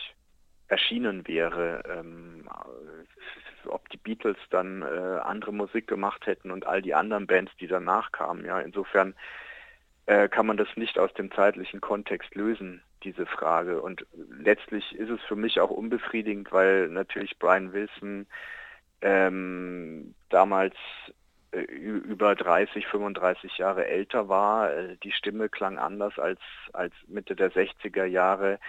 erschienen wäre. Ähm, ob die Beatles dann äh, andere Musik gemacht hätten und all die anderen Bands, die danach kamen. Ja, insofern äh, kann man das nicht aus dem zeitlichen Kontext lösen, diese Frage. Und letztlich ist es für mich auch unbefriedigend, weil natürlich Brian Wilson ähm, damals über 30, 35 Jahre älter war. Äh, die Stimme klang anders als, als Mitte der 60er Jahre.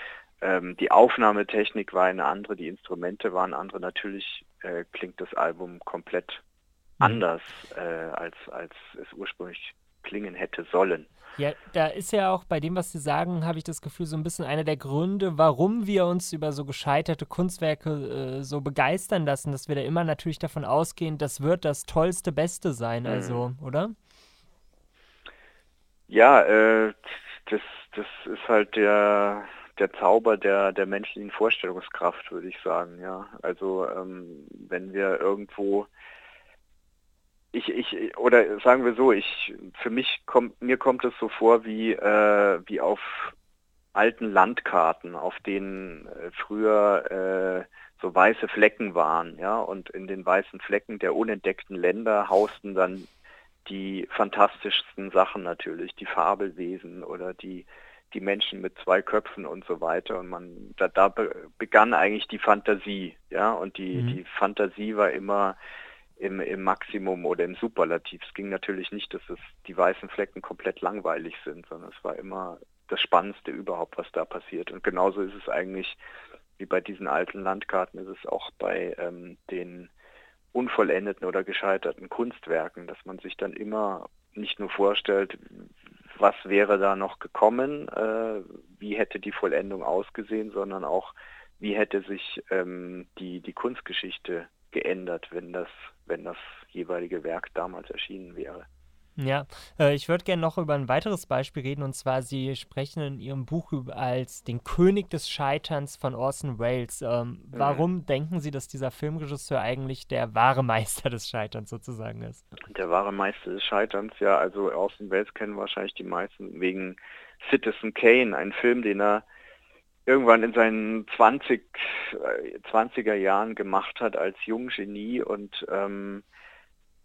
Ähm, die Aufnahmetechnik war eine andere, die Instrumente waren andere. Natürlich äh, klingt das Album komplett mhm. anders, äh, als, als es ursprünglich klingen hätte sollen. Ja, da ist ja auch bei dem, was Sie sagen, habe ich das Gefühl, so ein bisschen einer der Gründe, warum wir uns über so gescheiterte Kunstwerke äh, so begeistern lassen, dass wir da immer natürlich davon ausgehen, das wird das tollste, beste sein, mhm. also, oder? Ja, äh, das, das ist halt der, der Zauber der, der menschlichen Vorstellungskraft, würde ich sagen, ja. Also ähm, wenn wir irgendwo ich, ich, oder sagen wir so, ich, für mich kommt, mir kommt es so vor wie, äh, wie auf alten Landkarten, auf denen äh, früher äh, so weiße Flecken waren, ja, und in den weißen Flecken der unentdeckten Länder hausten dann die fantastischsten Sachen natürlich, die Fabelwesen oder die, die Menschen mit zwei Köpfen und so weiter. Und man, da, da begann eigentlich die Fantasie, ja, und die, mhm. die Fantasie war immer im, im Maximum oder im Superlativ. Es ging natürlich nicht, dass es die weißen Flecken komplett langweilig sind, sondern es war immer das Spannendste überhaupt, was da passiert. Und genauso ist es eigentlich wie bei diesen alten Landkarten, ist es auch bei ähm, den unvollendeten oder gescheiterten Kunstwerken, dass man sich dann immer nicht nur vorstellt, was wäre da noch gekommen, äh, wie hätte die Vollendung ausgesehen, sondern auch, wie hätte sich ähm, die, die Kunstgeschichte geändert, wenn das, wenn das jeweilige Werk damals erschienen wäre. Ja, äh, ich würde gerne noch über ein weiteres Beispiel reden und zwar, Sie sprechen in Ihrem Buch als den König des Scheiterns von Orson Welles. Ähm, mhm. Warum denken Sie, dass dieser Filmregisseur eigentlich der wahre Meister des Scheiterns sozusagen ist? Der wahre Meister des Scheiterns, ja, also Orson Welles kennen wahrscheinlich die meisten wegen Citizen Kane, ein Film, den er irgendwann in seinen 20, 20er äh, Jahren gemacht hat als Junggenie und ähm,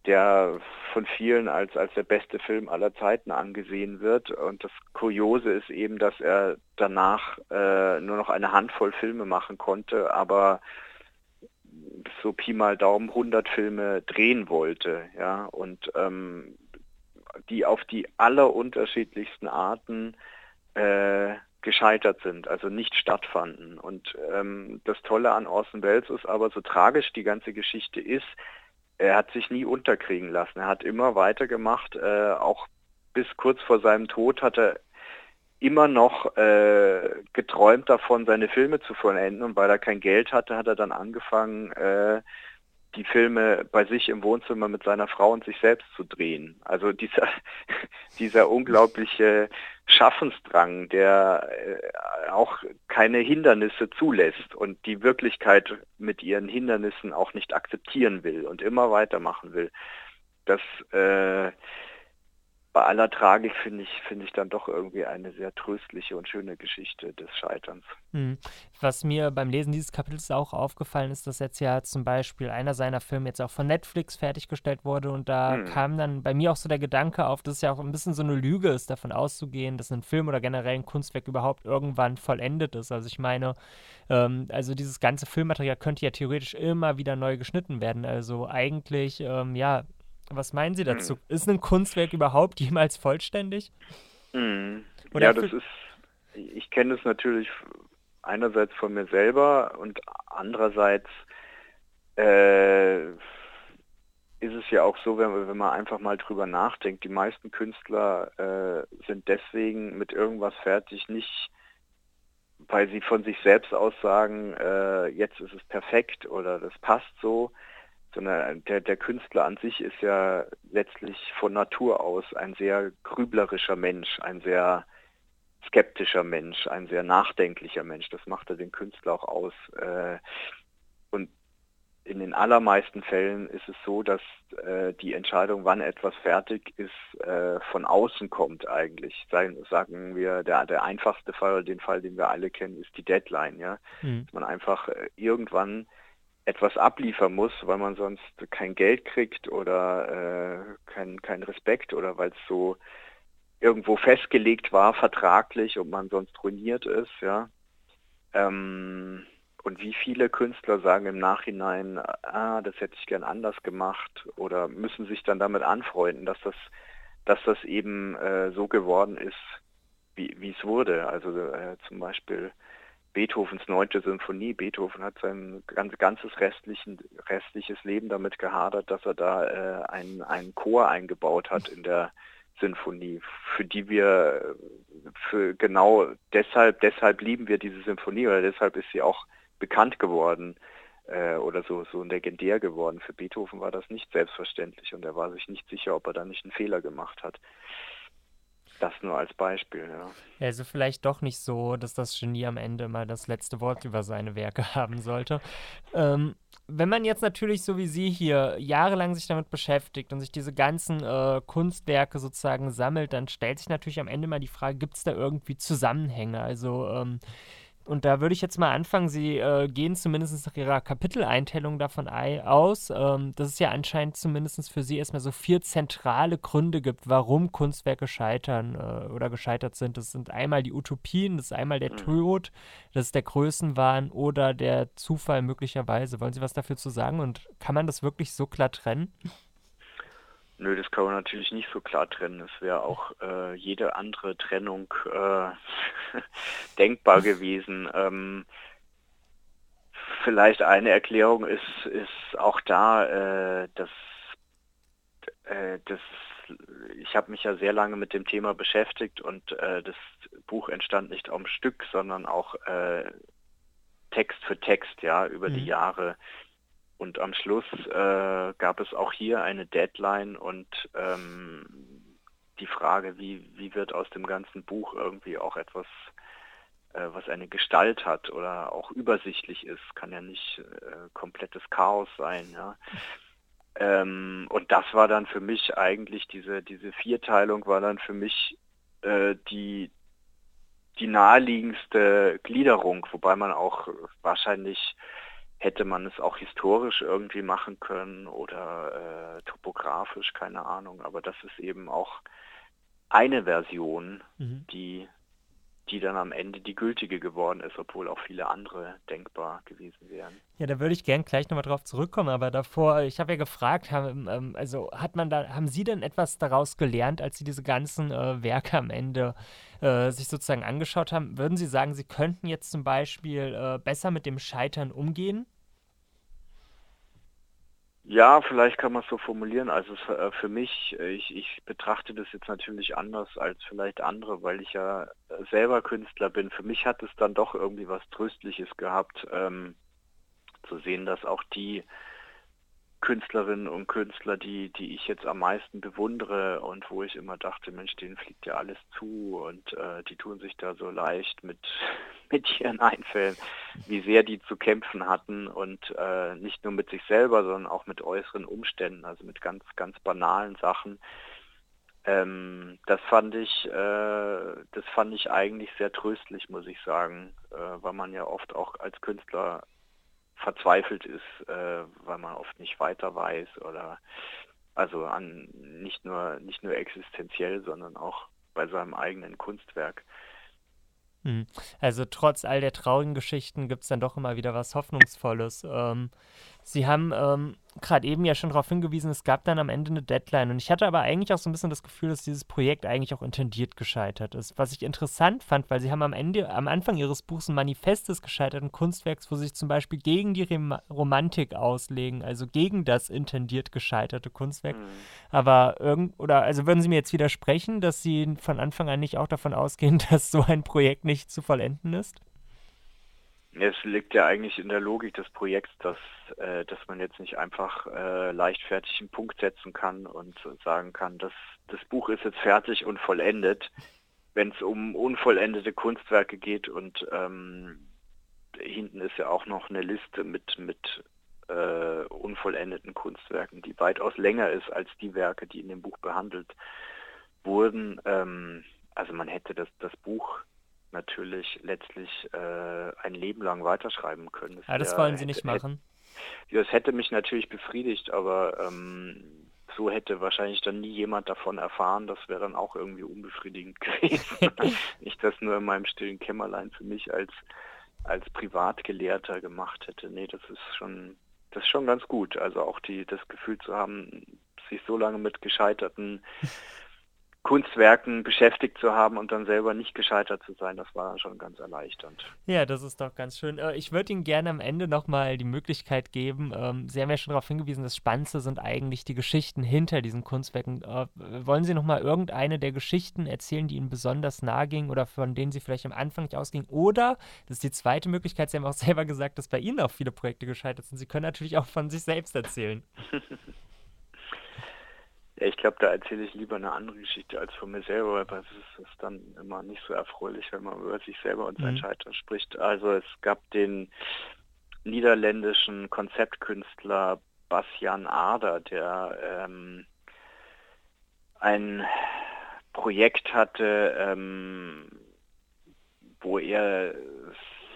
der von vielen als, als der beste Film aller Zeiten angesehen wird. Und das Kuriose ist eben, dass er danach äh, nur noch eine Handvoll Filme machen konnte, aber so Pi mal Daumen 100 Filme drehen wollte, ja, und ähm, die auf die allerunterschiedlichsten Arten äh, gescheitert sind, also nicht stattfanden. Und ähm, das Tolle an Orson Welles ist aber, so tragisch die ganze Geschichte ist, er hat sich nie unterkriegen lassen. Er hat immer weitergemacht, äh, auch bis kurz vor seinem Tod hat er immer noch äh, geträumt davon, seine Filme zu vollenden. Und weil er kein Geld hatte, hat er dann angefangen, äh, die Filme bei sich im Wohnzimmer mit seiner Frau und sich selbst zu drehen. Also dieser, dieser unglaubliche Schaffensdrang, der äh, auch keine Hindernisse zulässt und die Wirklichkeit mit ihren Hindernissen auch nicht akzeptieren will und immer weitermachen will. Das äh, bei aller Tragik finde ich, finde ich dann doch irgendwie eine sehr tröstliche und schöne Geschichte des Scheiterns. Mhm. Was mir beim Lesen dieses Kapitels auch aufgefallen ist, dass jetzt ja zum Beispiel einer seiner Filme jetzt auch von Netflix fertiggestellt wurde und da mhm. kam dann bei mir auch so der Gedanke auf, dass es ja auch ein bisschen so eine Lüge ist, davon auszugehen, dass ein Film oder generell ein Kunstwerk überhaupt irgendwann vollendet ist. Also ich meine, ähm, also dieses ganze Filmmaterial könnte ja theoretisch immer wieder neu geschnitten werden. Also eigentlich, ähm, ja, was meinen Sie dazu? Hm. Ist ein Kunstwerk überhaupt jemals vollständig? Hm. ja, das ist, ich kenne es natürlich einerseits von mir selber und andererseits äh, ist es ja auch so, wenn, wenn, man einfach mal drüber nachdenkt, die meisten Künstler äh, sind deswegen mit irgendwas fertig, nicht weil sie von sich selbst aus sagen, äh, jetzt ist es perfekt oder das passt so, sondern der, der Künstler an sich ist ja letztlich von Natur aus ein sehr grüblerischer Mensch, ein sehr skeptischer Mensch, ein sehr nachdenklicher Mensch. Das macht er den Künstler auch aus. Äh, und in den allermeisten Fällen ist es so, dass äh, die Entscheidung, wann etwas fertig ist, äh, von außen kommt eigentlich. sagen wir, der, der einfachste Fall, den Fall, den wir alle kennen, ist die Deadline. Ja? Mhm. Dass man einfach irgendwann etwas abliefern muss, weil man sonst kein Geld kriegt oder äh, kein, kein Respekt oder weil es so irgendwo festgelegt war, vertraglich und man sonst ruiniert ist, ja. Ähm, und wie viele Künstler sagen im Nachhinein, ah, das hätte ich gern anders gemacht oder müssen sich dann damit anfreunden, dass das, dass das eben äh, so geworden ist, wie es wurde. Also äh, zum Beispiel Beethovens neunte Symphonie. Beethoven hat sein ganz, ganzes restliches Leben damit gehadert, dass er da äh, einen, einen Chor eingebaut hat in der Sinfonie, für die wir für genau deshalb, deshalb lieben wir diese Symphonie oder deshalb ist sie auch bekannt geworden äh, oder so, so legendär geworden. Für Beethoven war das nicht selbstverständlich und er war sich nicht sicher, ob er da nicht einen Fehler gemacht hat. Das nur als Beispiel, ja. Also vielleicht doch nicht so, dass das Genie am Ende mal das letzte Wort über seine Werke haben sollte. Ähm, wenn man jetzt natürlich so wie Sie hier jahrelang sich damit beschäftigt und sich diese ganzen äh, Kunstwerke sozusagen sammelt, dann stellt sich natürlich am Ende mal die Frage, gibt es da irgendwie Zusammenhänge? Also ähm, und da würde ich jetzt mal anfangen. Sie äh, gehen zumindest nach Ihrer Kapiteleinteilung davon aus, ähm, dass es ja anscheinend zumindest für Sie erstmal so vier zentrale Gründe gibt, warum Kunstwerke scheitern äh, oder gescheitert sind. Das sind einmal die Utopien, das ist einmal der mhm. Tod, das ist der Größenwahn oder der Zufall möglicherweise. Wollen Sie was dafür zu sagen und kann man das wirklich so klar trennen? Nö, das kann man natürlich nicht so klar trennen. Es wäre auch äh, jede andere Trennung äh, denkbar gewesen. Ähm, vielleicht eine Erklärung ist, ist auch da, äh, dass, äh, dass ich habe mich ja sehr lange mit dem Thema beschäftigt und äh, das Buch entstand nicht am Stück, sondern auch äh, Text für Text, ja, über mhm. die Jahre und am Schluss äh, gab es auch hier eine Deadline und ähm, die Frage, wie, wie wird aus dem ganzen Buch irgendwie auch etwas, äh, was eine Gestalt hat oder auch übersichtlich ist, kann ja nicht äh, komplettes Chaos sein. Ja. Ähm, und das war dann für mich eigentlich, diese, diese Vierteilung war dann für mich äh, die, die naheliegendste Gliederung, wobei man auch wahrscheinlich hätte man es auch historisch irgendwie machen können oder äh, topografisch, keine Ahnung. Aber das ist eben auch eine Version, mhm. die, die dann am Ende die gültige geworden ist, obwohl auch viele andere denkbar gewesen wären. Ja, da würde ich gern gleich nochmal drauf zurückkommen, aber davor, ich habe ja gefragt, haben, ähm, also hat man da, haben Sie denn etwas daraus gelernt, als Sie diese ganzen äh, Werke am Ende äh, sich sozusagen angeschaut haben? Würden Sie sagen, Sie könnten jetzt zum Beispiel äh, besser mit dem Scheitern umgehen? Ja, vielleicht kann man es so formulieren. Also äh, für mich, äh, ich, ich betrachte das jetzt natürlich anders als vielleicht andere, weil ich ja äh, selber Künstler bin. Für mich hat es dann doch irgendwie was Tröstliches gehabt, ähm, zu sehen, dass auch die Künstlerinnen und Künstler, die, die ich jetzt am meisten bewundere und wo ich immer dachte, Mensch, denen fliegt ja alles zu und äh, die tun sich da so leicht mit, mit ihren Einfällen, wie sehr die zu kämpfen hatten und äh, nicht nur mit sich selber, sondern auch mit äußeren Umständen, also mit ganz, ganz banalen Sachen. Ähm, das fand ich, äh, das fand ich eigentlich sehr tröstlich, muss ich sagen, äh, weil man ja oft auch als Künstler verzweifelt ist, äh, weil man oft nicht weiter weiß oder also an nicht nur nicht nur existenziell, sondern auch bei seinem eigenen Kunstwerk. Hm. Also trotz all der traurigen Geschichten gibt es dann doch immer wieder was Hoffnungsvolles. Ähm, Sie haben ähm, gerade eben ja schon darauf hingewiesen, es gab dann am Ende eine Deadline. Und ich hatte aber eigentlich auch so ein bisschen das Gefühl, dass dieses Projekt eigentlich auch intendiert gescheitert ist. Was ich interessant fand, weil Sie haben am Ende, am Anfang Ihres Buchs ein Manifest des gescheiterten Kunstwerks, wo Sie sich zum Beispiel gegen die Rem Romantik auslegen, also gegen das intendiert gescheiterte Kunstwerk. Mhm. Aber irgend, oder also würden Sie mir jetzt widersprechen, dass Sie von Anfang an nicht auch davon ausgehen, dass so ein Projekt nicht zu vollenden ist? Es liegt ja eigentlich in der Logik des Projekts, dass, äh, dass man jetzt nicht einfach äh, leichtfertig einen Punkt setzen kann und sagen kann, dass das Buch ist jetzt fertig und vollendet, wenn es um unvollendete Kunstwerke geht und ähm, hinten ist ja auch noch eine Liste mit, mit äh, unvollendeten Kunstwerken, die weitaus länger ist als die Werke, die in dem Buch behandelt wurden. Ähm, also man hätte das, das Buch natürlich letztlich äh, ein Leben lang weiterschreiben können. Das, ja, das wollen Sie nicht hätte, machen. Hätte, das hätte mich natürlich befriedigt, aber ähm, so hätte wahrscheinlich dann nie jemand davon erfahren. Das wäre dann auch irgendwie unbefriedigend gewesen. ich das nur in meinem stillen Kämmerlein für mich als als Privatgelehrter gemacht hätte. Nee, das ist schon das ist schon ganz gut. Also auch die das Gefühl zu haben, sich so lange mit gescheiterten Kunstwerken beschäftigt zu haben und dann selber nicht gescheitert zu sein, das war schon ganz erleichternd. Ja, das ist doch ganz schön. Äh, ich würde Ihnen gerne am Ende nochmal die Möglichkeit geben, ähm, Sie haben ja schon darauf hingewiesen, das Spannendste sind eigentlich die Geschichten hinter diesen Kunstwerken. Äh, wollen Sie nochmal irgendeine der Geschichten erzählen, die Ihnen besonders nahe ging oder von denen Sie vielleicht am Anfang nicht ausgingen? Oder, das ist die zweite Möglichkeit, Sie haben auch selber gesagt, dass bei Ihnen auch viele Projekte gescheitert sind. Sie können natürlich auch von sich selbst erzählen. Ja, ich glaube, da erzähle ich lieber eine andere Geschichte als von mir selber, weil das ist, ist dann immer nicht so erfreulich, wenn man über sich selber und sein mhm. Scheitern spricht. Also es gab den niederländischen Konzeptkünstler Bastian Ader, der ähm, ein Projekt hatte, ähm, wo er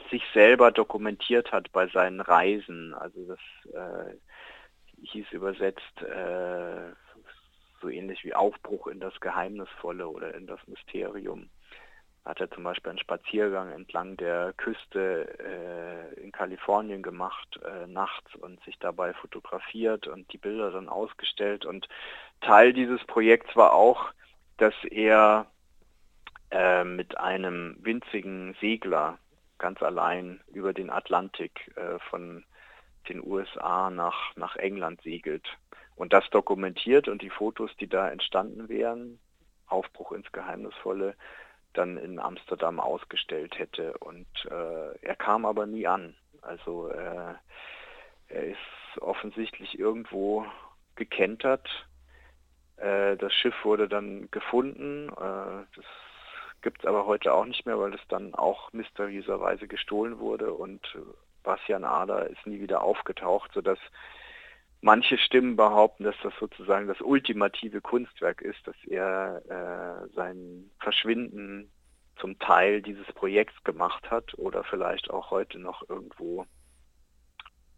sich selber dokumentiert hat bei seinen Reisen. Also das äh, hieß übersetzt äh, so ähnlich wie Aufbruch in das Geheimnisvolle oder in das Mysterium. Hat er zum Beispiel einen Spaziergang entlang der Küste äh, in Kalifornien gemacht, äh, nachts und sich dabei fotografiert und die Bilder dann ausgestellt. Und Teil dieses Projekts war auch, dass er äh, mit einem winzigen Segler ganz allein über den Atlantik äh, von den USA nach, nach England segelt und das dokumentiert und die Fotos, die da entstanden wären, Aufbruch ins Geheimnisvolle, dann in Amsterdam ausgestellt hätte. Und äh, er kam aber nie an. Also äh, er ist offensichtlich irgendwo gekentert. Äh, das Schiff wurde dann gefunden. Äh, das gibt es aber heute auch nicht mehr, weil es dann auch mysteriöserweise gestohlen wurde und Bastian Ader ist nie wieder aufgetaucht, sodass Manche Stimmen behaupten, dass das sozusagen das ultimative Kunstwerk ist, dass er äh, sein Verschwinden zum Teil dieses Projekts gemacht hat oder vielleicht auch heute noch irgendwo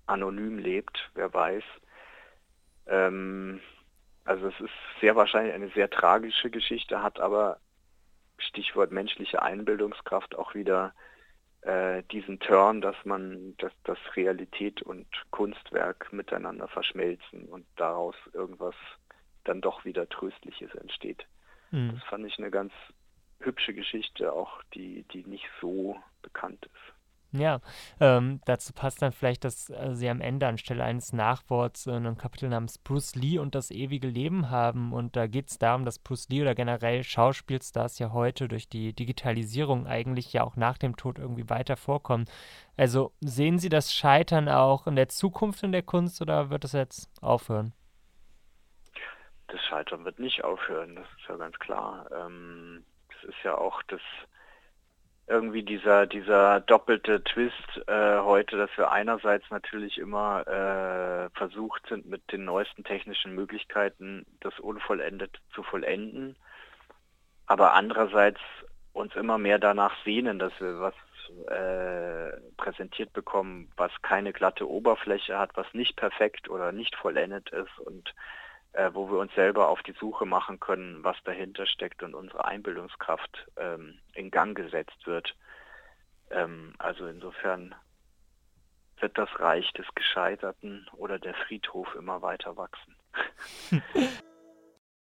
anonym lebt, wer weiß. Ähm, also es ist sehr wahrscheinlich eine sehr tragische Geschichte, hat aber Stichwort menschliche Einbildungskraft auch wieder äh, diesen Turn, dass man, dass, dass Realität und Kunstwerk miteinander verschmelzen und daraus irgendwas dann doch wieder Tröstliches entsteht. Mhm. Das fand ich eine ganz hübsche Geschichte, auch die, die nicht so bekannt ist. Ja, ähm, dazu passt dann vielleicht, dass äh, sie am Ende anstelle eines Nachworts äh, ein Kapitel namens Bruce Lee und das ewige Leben haben. Und da geht es darum, dass Bruce Lee oder generell Schauspielstars ja heute durch die Digitalisierung eigentlich ja auch nach dem Tod irgendwie weiter vorkommen. Also sehen Sie das Scheitern auch in der Zukunft in der Kunst oder wird es jetzt aufhören? Das Scheitern wird nicht aufhören, das ist ja ganz klar. Ähm, das ist ja auch das irgendwie dieser, dieser doppelte Twist äh, heute, dass wir einerseits natürlich immer äh, versucht sind, mit den neuesten technischen Möglichkeiten das Unvollendet zu vollenden, aber andererseits uns immer mehr danach sehnen, dass wir was äh, präsentiert bekommen, was keine glatte Oberfläche hat, was nicht perfekt oder nicht vollendet ist und äh, wo wir uns selber auf die Suche machen können, was dahinter steckt und unsere Einbildungskraft ähm, in Gang gesetzt wird. Ähm, also insofern wird das Reich des Gescheiterten oder der Friedhof immer weiter wachsen.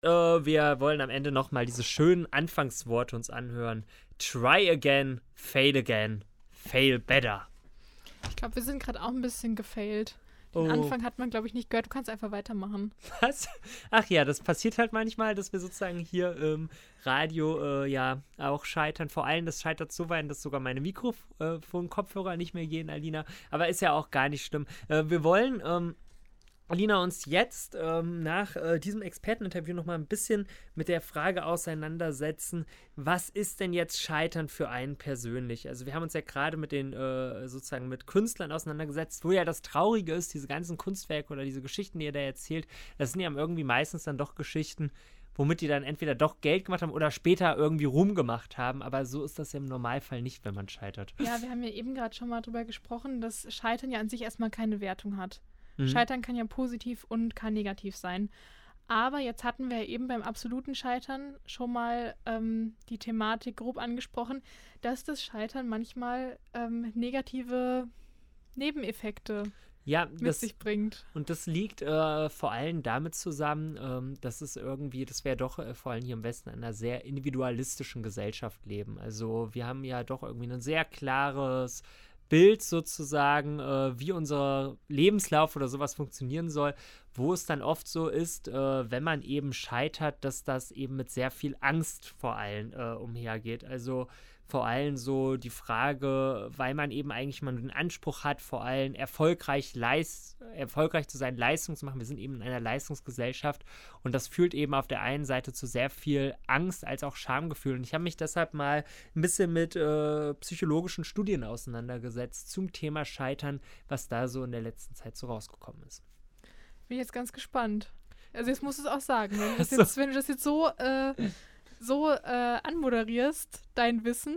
äh, wir wollen am Ende nochmal diese schönen Anfangsworte uns anhören. Try again, fail again, fail better. Ich glaube, wir sind gerade auch ein bisschen gefailt. Den oh. Anfang hat man, glaube ich, nicht gehört. Du kannst einfach weitermachen. Was? Ach ja, das passiert halt manchmal, dass wir sozusagen hier im Radio äh, ja auch scheitern. Vor allem, das scheitert so weit, dass sogar meine Mikrofon-Kopfhörer äh, nicht mehr gehen, Alina. Aber ist ja auch gar nicht schlimm. Äh, wir wollen ähm, Alina, uns jetzt ähm, nach äh, diesem Experteninterview noch mal ein bisschen mit der Frage auseinandersetzen, was ist denn jetzt Scheitern für einen persönlich? Also wir haben uns ja gerade mit den äh, sozusagen mit Künstlern auseinandergesetzt, wo ja das Traurige ist, diese ganzen Kunstwerke oder diese Geschichten, die ihr da erzählt, das sind ja irgendwie meistens dann doch Geschichten, womit die dann entweder doch Geld gemacht haben oder später irgendwie Ruhm gemacht haben. Aber so ist das ja im Normalfall nicht, wenn man scheitert. Ja, wir haben ja eben gerade schon mal drüber gesprochen, dass Scheitern ja an sich erstmal keine Wertung hat. Mhm. Scheitern kann ja positiv und kann negativ sein. Aber jetzt hatten wir eben beim absoluten Scheitern schon mal ähm, die Thematik grob angesprochen, dass das Scheitern manchmal ähm, negative Nebeneffekte ja, mit das, sich bringt. Und das liegt äh, vor allem damit zusammen, ähm, dass es irgendwie, dass wir doch äh, vor allem hier im Westen in einer sehr individualistischen Gesellschaft leben. Also wir haben ja doch irgendwie ein sehr klares Bild sozusagen, äh, wie unser Lebenslauf oder sowas funktionieren soll, wo es dann oft so ist, äh, wenn man eben scheitert, dass das eben mit sehr viel Angst vor allem äh, umhergeht. Also vor allem so die Frage, weil man eben eigentlich mal den Anspruch hat, vor allem erfolgreich, erfolgreich zu sein, Leistung zu machen. Wir sind eben in einer Leistungsgesellschaft und das führt eben auf der einen Seite zu sehr viel Angst als auch Schamgefühl. Und ich habe mich deshalb mal ein bisschen mit äh, psychologischen Studien auseinandergesetzt zum Thema Scheitern, was da so in der letzten Zeit so rausgekommen ist. Bin jetzt ganz gespannt. Also jetzt musst du es auch sagen. Wenn du das jetzt, wenn du das jetzt so äh, so äh, anmoderierst, dein Wissen,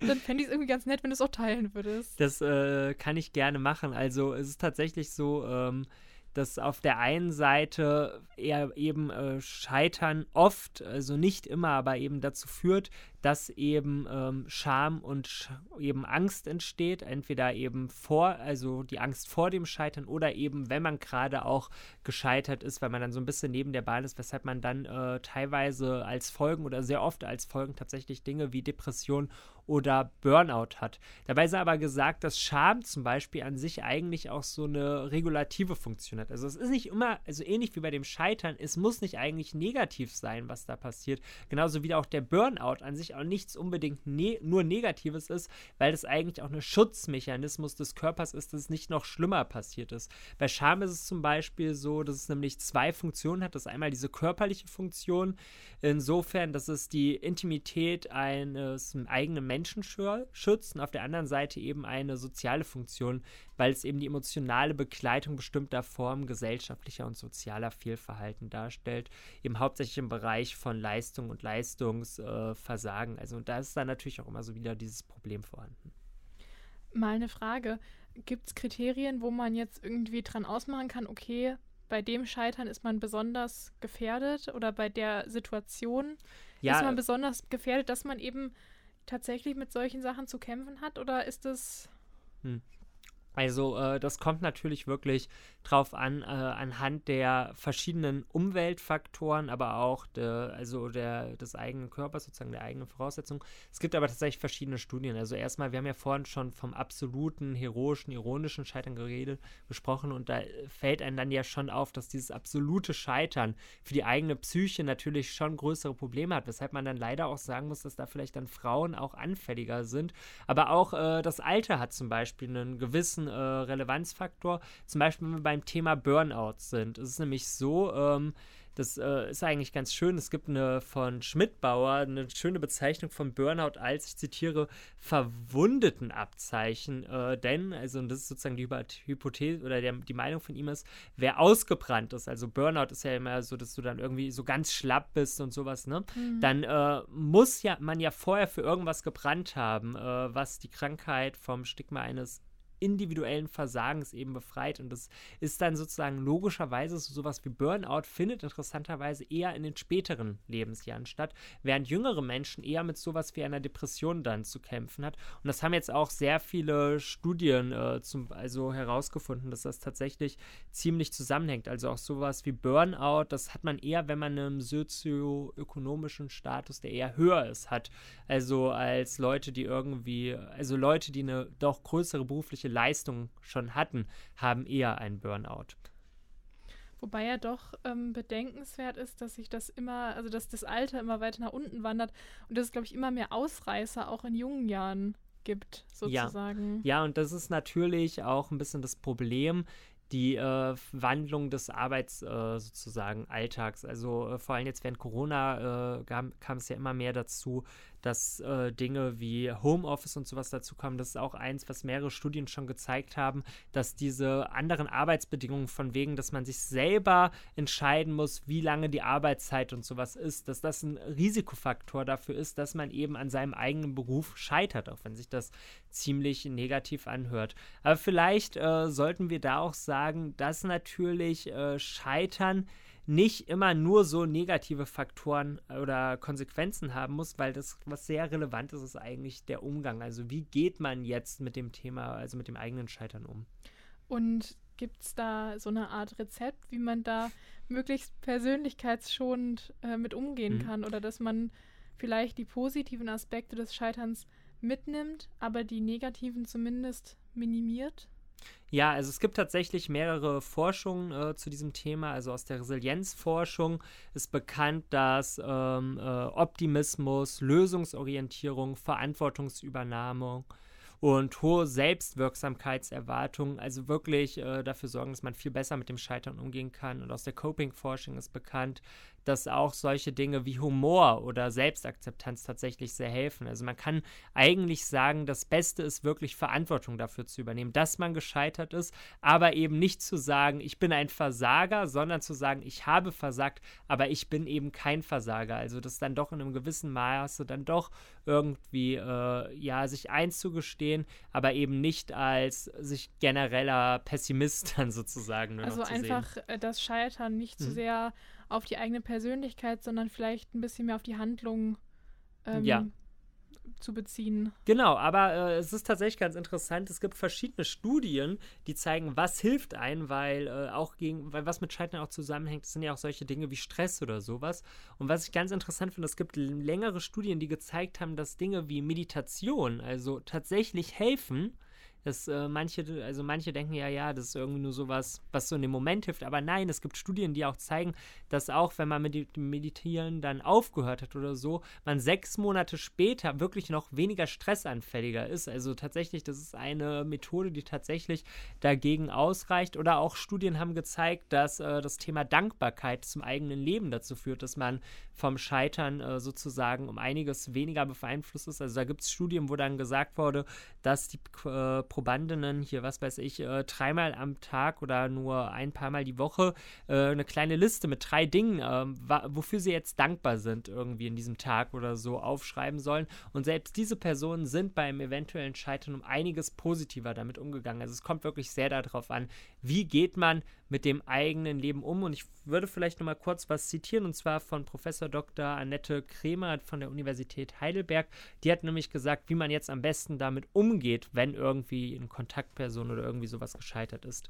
dann fände ich es irgendwie ganz nett, wenn du es auch teilen würdest. Das äh, kann ich gerne machen. Also es ist tatsächlich so, ähm, dass auf der einen Seite eher eben äh, Scheitern oft, also nicht immer, aber eben dazu führt, dass eben ähm, Scham und Sch eben Angst entsteht, entweder eben vor, also die Angst vor dem Scheitern oder eben, wenn man gerade auch gescheitert ist, weil man dann so ein bisschen neben der Bahn ist, weshalb man dann äh, teilweise als Folgen oder sehr oft als Folgen tatsächlich Dinge wie Depression oder Burnout hat. Dabei ist aber gesagt, dass Scham zum Beispiel an sich eigentlich auch so eine regulative Funktion hat. Also es ist nicht immer, also ähnlich wie bei dem Scheitern, es muss nicht eigentlich negativ sein, was da passiert. Genauso wie auch der Burnout an sich auch nichts unbedingt ne nur Negatives ist, weil das eigentlich auch ein Schutzmechanismus des Körpers ist, dass es nicht noch schlimmer passiert ist. Bei Scham ist es zum Beispiel so, dass es nämlich zwei Funktionen hat. Das ist einmal diese körperliche Funktion, insofern, dass es die Intimität eines eigenen Menschen schützt und auf der anderen Seite eben eine soziale Funktion, weil es eben die emotionale Begleitung bestimmter Formen gesellschaftlicher und sozialer Fehlverhalten darstellt, eben hauptsächlich im Bereich von Leistung und Leistungsversagen. Äh, also da ist dann natürlich auch immer so wieder dieses Problem vorhanden. Mal eine Frage. Gibt es Kriterien, wo man jetzt irgendwie dran ausmachen kann, okay, bei dem Scheitern ist man besonders gefährdet oder bei der Situation ja, ist man besonders gefährdet, dass man eben tatsächlich mit solchen Sachen zu kämpfen hat oder ist es. Hm. Also äh, das kommt natürlich wirklich drauf an, äh, anhand der verschiedenen Umweltfaktoren, aber auch de, also der, des eigenen Körpers, sozusagen der eigenen Voraussetzungen. Es gibt aber tatsächlich verschiedene Studien. Also erstmal, wir haben ja vorhin schon vom absoluten, heroischen, ironischen Scheitern geredet, gesprochen und da fällt einem dann ja schon auf, dass dieses absolute Scheitern für die eigene Psyche natürlich schon größere Probleme hat, weshalb man dann leider auch sagen muss, dass da vielleicht dann Frauen auch anfälliger sind. Aber auch äh, das Alter hat zum Beispiel einen gewissen äh, Relevanzfaktor. Zum Beispiel, wenn wir beim Thema Burnout sind. Es ist nämlich so, ähm, das äh, ist eigentlich ganz schön. Es gibt eine von Schmidtbauer eine schöne Bezeichnung von Burnout als, ich zitiere, Verwundetenabzeichen. Äh, denn, also, und das ist sozusagen die Hypothese oder der, die Meinung von ihm ist, wer ausgebrannt ist, also Burnout ist ja immer so, dass du dann irgendwie so ganz schlapp bist und sowas, ne? Mhm. Dann äh, muss ja man ja vorher für irgendwas gebrannt haben, äh, was die Krankheit vom Stigma eines individuellen Versagens eben befreit. Und das ist dann sozusagen logischerweise so sowas wie Burnout findet interessanterweise eher in den späteren Lebensjahren statt, während jüngere Menschen eher mit sowas wie einer Depression dann zu kämpfen hat. Und das haben jetzt auch sehr viele Studien äh, zum, also herausgefunden, dass das tatsächlich ziemlich zusammenhängt. Also auch sowas wie Burnout, das hat man eher, wenn man einen sozioökonomischen Status, der eher höher ist, hat. Also als Leute, die irgendwie, also Leute, die eine doch größere berufliche körperliche Leistung schon hatten, haben eher einen Burnout. Wobei ja doch ähm, bedenkenswert ist, dass sich das immer, also dass das Alter immer weiter nach unten wandert und dass es, glaube ich, immer mehr Ausreißer auch in jungen Jahren gibt, sozusagen. Ja. ja, und das ist natürlich auch ein bisschen das Problem die äh, Wandlung des Arbeits äh, sozusagen Alltags. Also äh, vor allem jetzt während Corona äh, kam, kam, es ja immer mehr dazu, dass äh, Dinge wie Homeoffice und sowas dazu kommen. Das ist auch eins, was mehrere Studien schon gezeigt haben, dass diese anderen Arbeitsbedingungen von wegen, dass man sich selber entscheiden muss, wie lange die Arbeitszeit und sowas ist, dass das ein Risikofaktor dafür ist, dass man eben an seinem eigenen Beruf scheitert, auch wenn sich das ziemlich negativ anhört. Aber vielleicht äh, sollten wir da auch sagen, dass natürlich äh, Scheitern nicht immer nur so negative Faktoren äh, oder Konsequenzen haben muss, weil das, was sehr relevant ist, ist eigentlich der Umgang. Also wie geht man jetzt mit dem Thema, also mit dem eigenen Scheitern um? Und gibt es da so eine Art Rezept, wie man da möglichst persönlichkeitsschonend äh, mit umgehen mhm. kann oder dass man vielleicht die positiven Aspekte des Scheiterns mitnimmt, aber die negativen zumindest minimiert? Ja, also es gibt tatsächlich mehrere Forschungen äh, zu diesem Thema. Also aus der Resilienzforschung ist bekannt, dass ähm, äh, Optimismus, Lösungsorientierung, Verantwortungsübernahme und hohe Selbstwirksamkeitserwartungen, also wirklich äh, dafür sorgen, dass man viel besser mit dem Scheitern umgehen kann. Und aus der Coping-Forschung ist bekannt, dass auch solche Dinge wie Humor oder Selbstakzeptanz tatsächlich sehr helfen. Also man kann eigentlich sagen, das Beste ist wirklich Verantwortung dafür zu übernehmen, dass man gescheitert ist, aber eben nicht zu sagen, ich bin ein Versager, sondern zu sagen, ich habe versagt, aber ich bin eben kein Versager. Also das dann doch in einem gewissen Maße dann doch irgendwie, äh, ja, sich einzugestehen, aber eben nicht als sich genereller Pessimist dann sozusagen. also einfach sehen. Äh, das Scheitern nicht hm. zu sehr auf die eigene Persönlichkeit, sondern vielleicht ein bisschen mehr auf die Handlung ähm, ja. zu beziehen. Genau, aber äh, es ist tatsächlich ganz interessant. Es gibt verschiedene Studien, die zeigen, was hilft ein, weil äh, auch gegen, weil was mit Scheitern auch zusammenhängt, sind ja auch solche Dinge wie Stress oder sowas. Und was ich ganz interessant finde, es gibt längere Studien, die gezeigt haben, dass Dinge wie Meditation also tatsächlich helfen dass äh, manche, also manche denken ja, ja, das ist irgendwie nur sowas, was so in dem Moment hilft. Aber nein, es gibt Studien, die auch zeigen, dass auch wenn man mit dem Meditieren dann aufgehört hat oder so, man sechs Monate später wirklich noch weniger stressanfälliger ist. Also tatsächlich, das ist eine Methode, die tatsächlich dagegen ausreicht. Oder auch Studien haben gezeigt, dass äh, das Thema Dankbarkeit zum eigenen Leben dazu führt, dass man vom Scheitern äh, sozusagen um einiges weniger beeinflusst ist. Also da gibt es Studien, wo dann gesagt wurde, dass die äh, Probandinnen hier, was weiß ich, äh, dreimal am Tag oder nur ein paar Mal die Woche äh, eine kleine Liste mit drei Dingen, äh, wofür sie jetzt dankbar sind, irgendwie in diesem Tag oder so aufschreiben sollen. Und selbst diese Personen sind beim eventuellen Scheitern um einiges positiver damit umgegangen. Also es kommt wirklich sehr darauf an, wie geht man mit dem eigenen Leben um. Und ich würde vielleicht noch mal kurz was zitieren, und zwar von Professor Dr. Annette Kremer von der Universität Heidelberg. Die hat nämlich gesagt, wie man jetzt am besten damit umgeht, wenn irgendwie eine Kontaktperson oder irgendwie sowas gescheitert ist.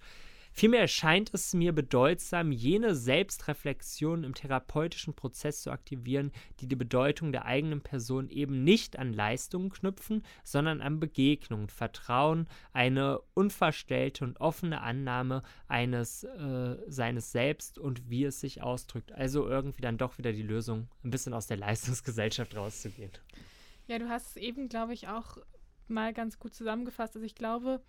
Vielmehr erscheint es mir bedeutsam, jene Selbstreflexion im therapeutischen Prozess zu aktivieren, die die Bedeutung der eigenen Person eben nicht an Leistungen knüpfen, sondern an Begegnungen, Vertrauen, eine unverstellte und offene Annahme eines äh, seines Selbst und wie es sich ausdrückt. Also irgendwie dann doch wieder die Lösung, ein bisschen aus der Leistungsgesellschaft rauszugehen. Ja, du hast es eben, glaube ich, auch mal ganz gut zusammengefasst. Also ich glaube,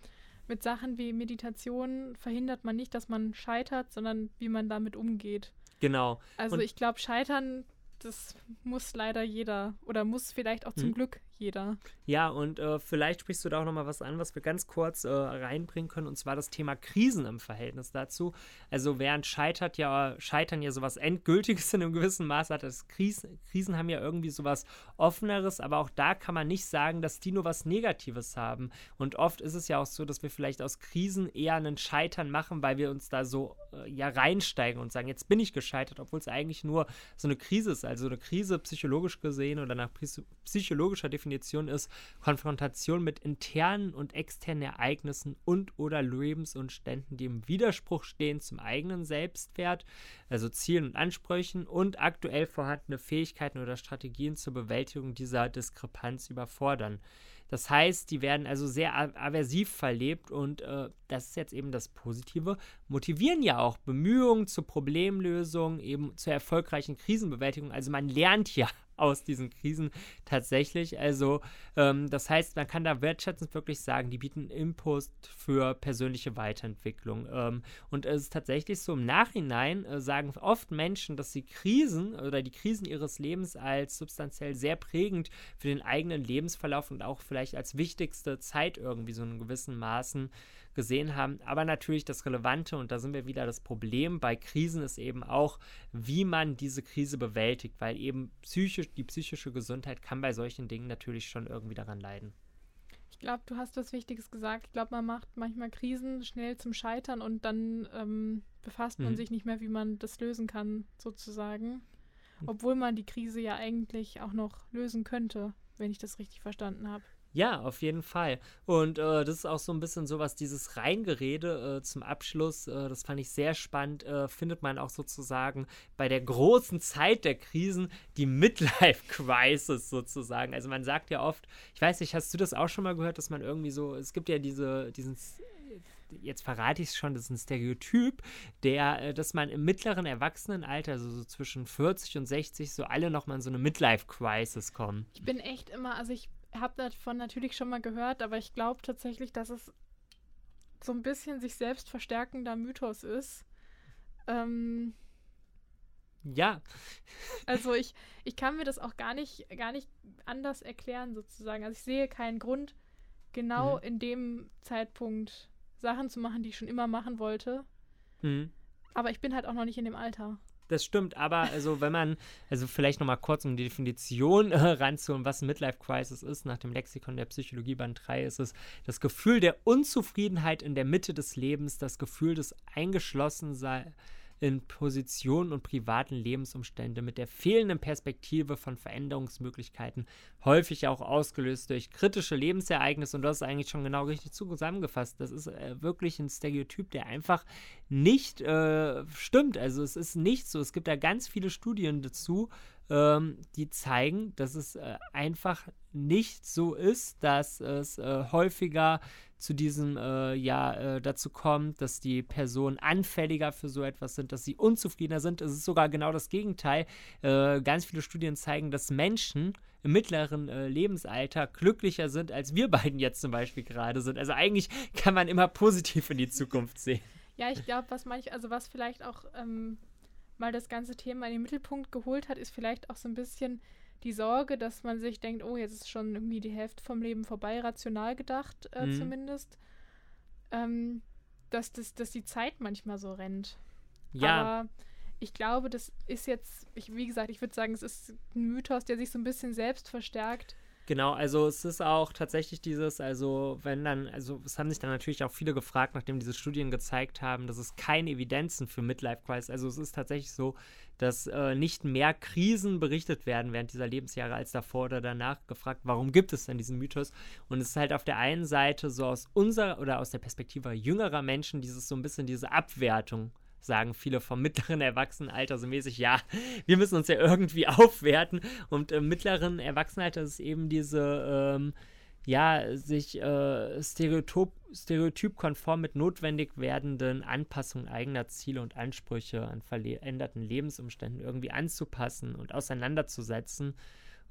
mit Sachen wie Meditation verhindert man nicht, dass man scheitert, sondern wie man damit umgeht. Genau. Also Und ich glaube, Scheitern, das muss leider jeder oder muss vielleicht auch zum hm. Glück jeder. Ja, und äh, vielleicht sprichst du da auch nochmal was an, was wir ganz kurz äh, reinbringen können, und zwar das Thema Krisen im Verhältnis dazu. Also während Scheitert ja, Scheitern ja sowas Endgültiges in einem gewissen Maß hat, das Krisen, Krisen haben ja irgendwie sowas Offeneres, aber auch da kann man nicht sagen, dass die nur was Negatives haben. Und oft ist es ja auch so, dass wir vielleicht aus Krisen eher einen Scheitern machen, weil wir uns da so äh, ja reinsteigen und sagen, jetzt bin ich gescheitert, obwohl es eigentlich nur so eine Krise ist. Also eine Krise psychologisch gesehen oder nach psychologischer Definition Definition ist Konfrontation mit internen und externen Ereignissen und oder Lebensumständen, die im Widerspruch stehen zum eigenen Selbstwert, also Zielen und Ansprüchen und aktuell vorhandene Fähigkeiten oder Strategien zur Bewältigung dieser Diskrepanz überfordern. Das heißt, die werden also sehr aversiv verlebt und äh, das ist jetzt eben das Positive, motivieren ja auch Bemühungen zur Problemlösung, eben zur erfolgreichen Krisenbewältigung. Also man lernt ja aus diesen Krisen tatsächlich. Also ähm, das heißt, man kann da wertschätzend wirklich sagen, die bieten Impuls für persönliche Weiterentwicklung. Ähm, und es ist tatsächlich so, im Nachhinein äh, sagen oft Menschen, dass sie Krisen oder die Krisen ihres Lebens als substanziell sehr prägend für den eigenen Lebensverlauf und auch vielleicht als wichtigste Zeit irgendwie so in gewissen Maßen gesehen haben. Aber natürlich das Relevante, und da sind wir wieder das Problem bei Krisen, ist eben auch, wie man diese Krise bewältigt, weil eben psychisch, die psychische Gesundheit kann bei solchen Dingen natürlich schon irgendwie daran leiden. Ich glaube, du hast was Wichtiges gesagt. Ich glaube, man macht manchmal Krisen schnell zum Scheitern und dann ähm, befasst man mhm. sich nicht mehr, wie man das lösen kann, sozusagen. Obwohl man die Krise ja eigentlich auch noch lösen könnte, wenn ich das richtig verstanden habe. Ja, auf jeden Fall. Und äh, das ist auch so ein bisschen sowas, dieses Reingerede äh, zum Abschluss, äh, das fand ich sehr spannend, äh, findet man auch sozusagen bei der großen Zeit der Krisen, die Midlife-Crisis sozusagen. Also man sagt ja oft, ich weiß nicht, hast du das auch schon mal gehört, dass man irgendwie so, es gibt ja diese, diesen jetzt verrate ich es schon, das ist ein Stereotyp, der, äh, dass man im mittleren Erwachsenenalter, also so zwischen 40 und 60, so alle nochmal in so eine Midlife-Crisis kommen. Ich bin echt immer, also ich habe davon natürlich schon mal gehört, aber ich glaube tatsächlich, dass es so ein bisschen sich selbst verstärkender Mythos ist. Ähm, ja. Also ich, ich kann mir das auch gar nicht, gar nicht anders erklären, sozusagen. Also ich sehe keinen Grund, genau mhm. in dem Zeitpunkt Sachen zu machen, die ich schon immer machen wollte. Mhm. Aber ich bin halt auch noch nicht in dem Alter das stimmt, aber also wenn man, also vielleicht nochmal kurz um die Definition äh, ranzuholen, was Midlife Crisis ist, nach dem Lexikon der Psychologie Band 3 ist es das Gefühl der Unzufriedenheit in der Mitte des Lebens, das Gefühl des Eingeschlossenseins in Positionen und privaten Lebensumstände mit der fehlenden Perspektive von Veränderungsmöglichkeiten, häufig auch ausgelöst durch kritische Lebensereignisse. Und das ist eigentlich schon genau richtig zusammengefasst. Das ist äh, wirklich ein Stereotyp, der einfach nicht äh, stimmt. Also es ist nicht so. Es gibt da ganz viele Studien dazu, ähm, die zeigen, dass es äh, einfach nicht so ist, dass es äh, häufiger zu diesem äh, ja äh, dazu kommt, dass die Personen anfälliger für so etwas sind, dass sie unzufriedener sind. Es ist sogar genau das Gegenteil. Äh, ganz viele Studien zeigen, dass Menschen im mittleren äh, Lebensalter glücklicher sind, als wir beiden jetzt zum Beispiel gerade sind. Also eigentlich kann man immer positiv in die Zukunft sehen. Ja, ich glaube, was manch, also was vielleicht auch ähm, mal das ganze Thema in den Mittelpunkt geholt hat, ist vielleicht auch so ein bisschen die Sorge, dass man sich denkt, oh, jetzt ist schon irgendwie die Hälfte vom Leben vorbei, rational gedacht äh, mhm. zumindest, ähm, dass, das, dass die Zeit manchmal so rennt. Ja. Aber ich glaube, das ist jetzt, ich, wie gesagt, ich würde sagen, es ist ein Mythos, der sich so ein bisschen selbst verstärkt. Genau, also es ist auch tatsächlich dieses, also wenn dann, also es haben sich dann natürlich auch viele gefragt, nachdem diese Studien gezeigt haben, dass es keine Evidenzen für Midlife Crisis, also es ist tatsächlich so, dass äh, nicht mehr Krisen berichtet werden während dieser Lebensjahre als davor oder danach gefragt, warum gibt es denn diesen Mythos? Und es ist halt auf der einen Seite so aus unserer oder aus der Perspektive jüngerer Menschen dieses so ein bisschen diese Abwertung sagen viele vom mittleren Erwachsenenalter so mäßig, ja, wir müssen uns ja irgendwie aufwerten. Und im mittleren Erwachsenenalter ist eben diese, ähm, ja, sich äh, stereotyp, stereotypkonform mit notwendig werdenden Anpassungen eigener Ziele und Ansprüche an veränderten Lebensumständen irgendwie anzupassen und auseinanderzusetzen.